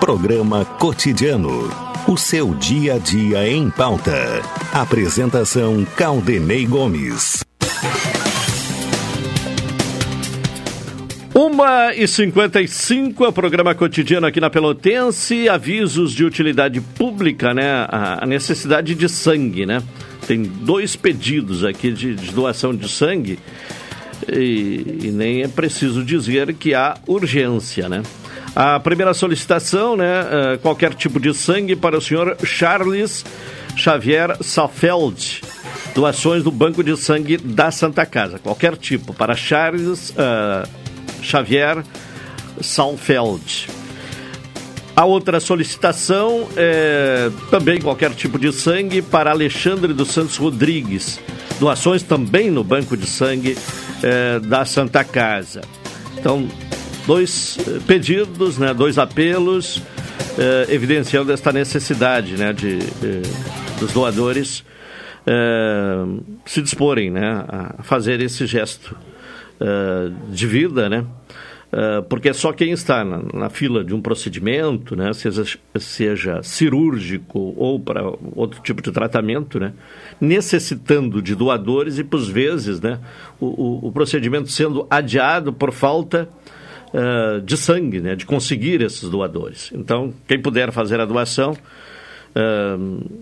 U: Programa Cotidiano. O seu dia a dia em pauta. Apresentação Caldenei Gomes.
A: Uma e cinquenta e cinco, é programa cotidiano aqui na Pelotense, avisos de utilidade pública, né? A necessidade de sangue, né? Tem dois pedidos aqui de, de doação de sangue e, e nem é preciso dizer que há urgência, né? A primeira solicitação, né, uh, qualquer tipo de sangue para o senhor Charles Xavier Safeld, doações do Banco de Sangue da Santa Casa, qualquer tipo, para Charles uh, Xavier Salfeld. A outra solicitação é também qualquer tipo de sangue para Alexandre dos Santos Rodrigues. Doações também no Banco de Sangue é, da Santa Casa. Então, dois eh, pedidos, né, dois apelos, eh, evidenciando esta necessidade né, de, de dos doadores eh, se disporem né, a fazer esse gesto eh, de vida, né? Uh, porque é só quem está na, na, fila de um procedimento, né, seja, seja cirúrgico ou para outro tipo de tratamento, né, necessitando de doadores e, por vezes, né, o, o, o procedimento sendo adiado por falta de sangue, né, de conseguir esses doadores. Então, quem puder fazer a doação, uh,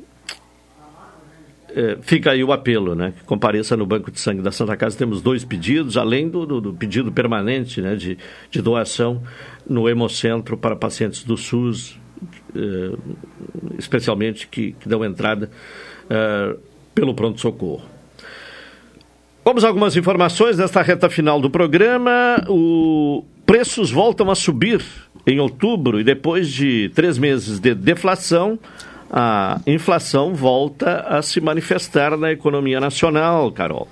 A: fica aí o apelo, né? Que compareça no Banco de Sangue da Santa Casa. Temos dois pedidos, além do, do, do pedido permanente né, de, de doação no Hemocentro para pacientes do SUS, uh, especialmente que, que dão entrada uh, pelo pronto-socorro. Vamos a algumas informações nesta reta final do programa. O preços voltam a subir em outubro e depois de três meses de deflação, a inflação volta a se manifestar na economia nacional, Carol.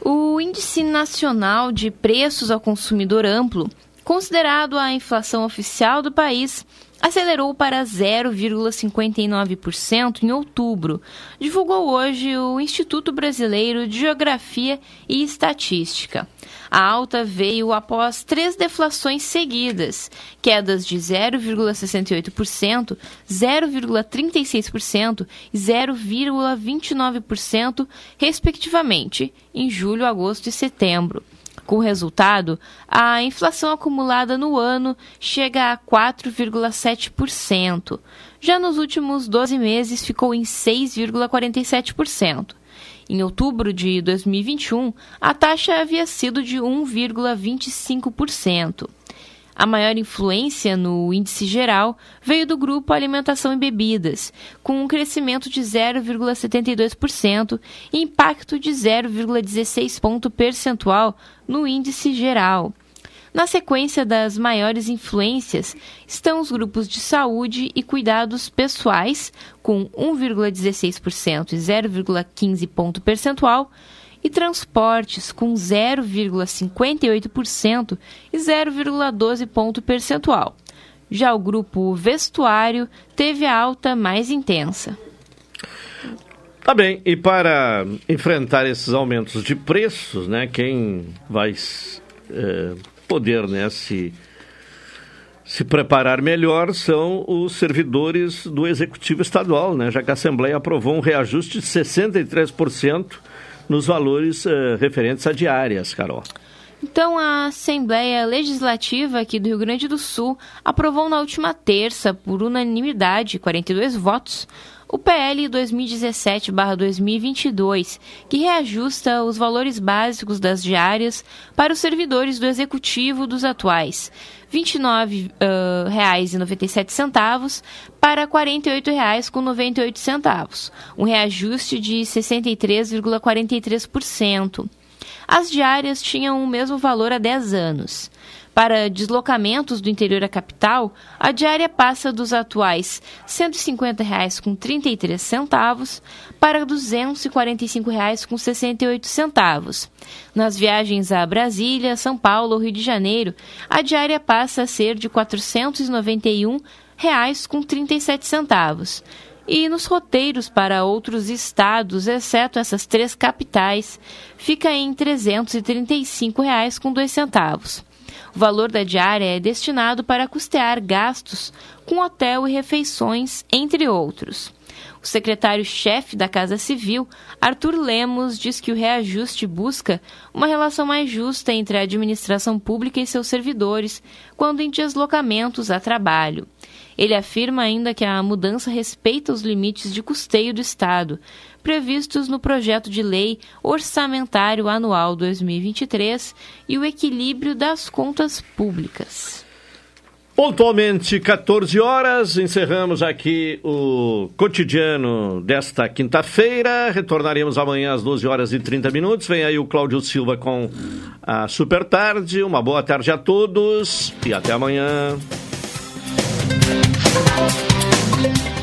C: O Índice Nacional de Preços ao Consumidor Amplo, considerado a inflação oficial do país, acelerou para 0,59% em outubro, divulgou hoje o Instituto Brasileiro de Geografia e Estatística. A alta veio após três deflações seguidas, quedas de 0,68%, 0,36% e 0,29%, respectivamente, em julho, agosto e setembro. Com o resultado, a inflação acumulada no ano chega a 4,7%. Já nos últimos 12 meses ficou em 6,47%. Em outubro de 2021, a taxa havia sido de 1,25%. A maior influência no índice geral veio do grupo Alimentação e Bebidas, com um crescimento de 0,72% e impacto de 0,16 ponto percentual no índice geral. Na sequência das maiores influências estão os grupos de saúde e cuidados pessoais, com 1,16% e 0,15 ponto percentual, e transportes com 0,58% e 0,12 ponto percentual. Já o grupo vestuário teve a alta mais intensa.
A: Tá bem, e para enfrentar esses aumentos de preços, né, quem vai é, poder né, se, se preparar melhor são os servidores do Executivo Estadual, né, já que a Assembleia aprovou um reajuste de 63% nos valores uh, referentes a diárias, Carol.
C: Então, a Assembleia Legislativa aqui do Rio Grande do Sul aprovou na última terça, por unanimidade, 42 votos, o PL 2017-2022, que reajusta os valores básicos das diárias para os servidores do Executivo dos atuais R$ 29,97 para R$ 48,98, um reajuste de 63,43%. As diárias tinham o mesmo valor há 10 anos. Para deslocamentos do interior à capital, a diária passa dos atuais R$ 150,33 para R$ 245,68. Nas viagens a Brasília, São Paulo ou Rio de Janeiro, a diária passa a ser de R$ 491,37 e nos roteiros para outros estados, exceto essas três capitais, fica em R$ 335,02. O valor da diária é destinado para custear gastos com hotel e refeições, entre outros. O secretário-chefe da Casa Civil, Arthur Lemos, diz que o reajuste busca uma relação mais justa entre a administração pública e seus servidores quando em deslocamentos a trabalho. Ele afirma ainda que a mudança respeita os limites de custeio do Estado, previstos no projeto de lei orçamentário anual 2023 e o equilíbrio das contas públicas.
A: Pontualmente 14 horas, encerramos aqui o cotidiano desta quinta-feira. Retornaremos amanhã às 12 horas e 30 minutos. Vem aí o Cláudio Silva com a Super Tarde. Uma boa tarde a todos e até amanhã. Thank you.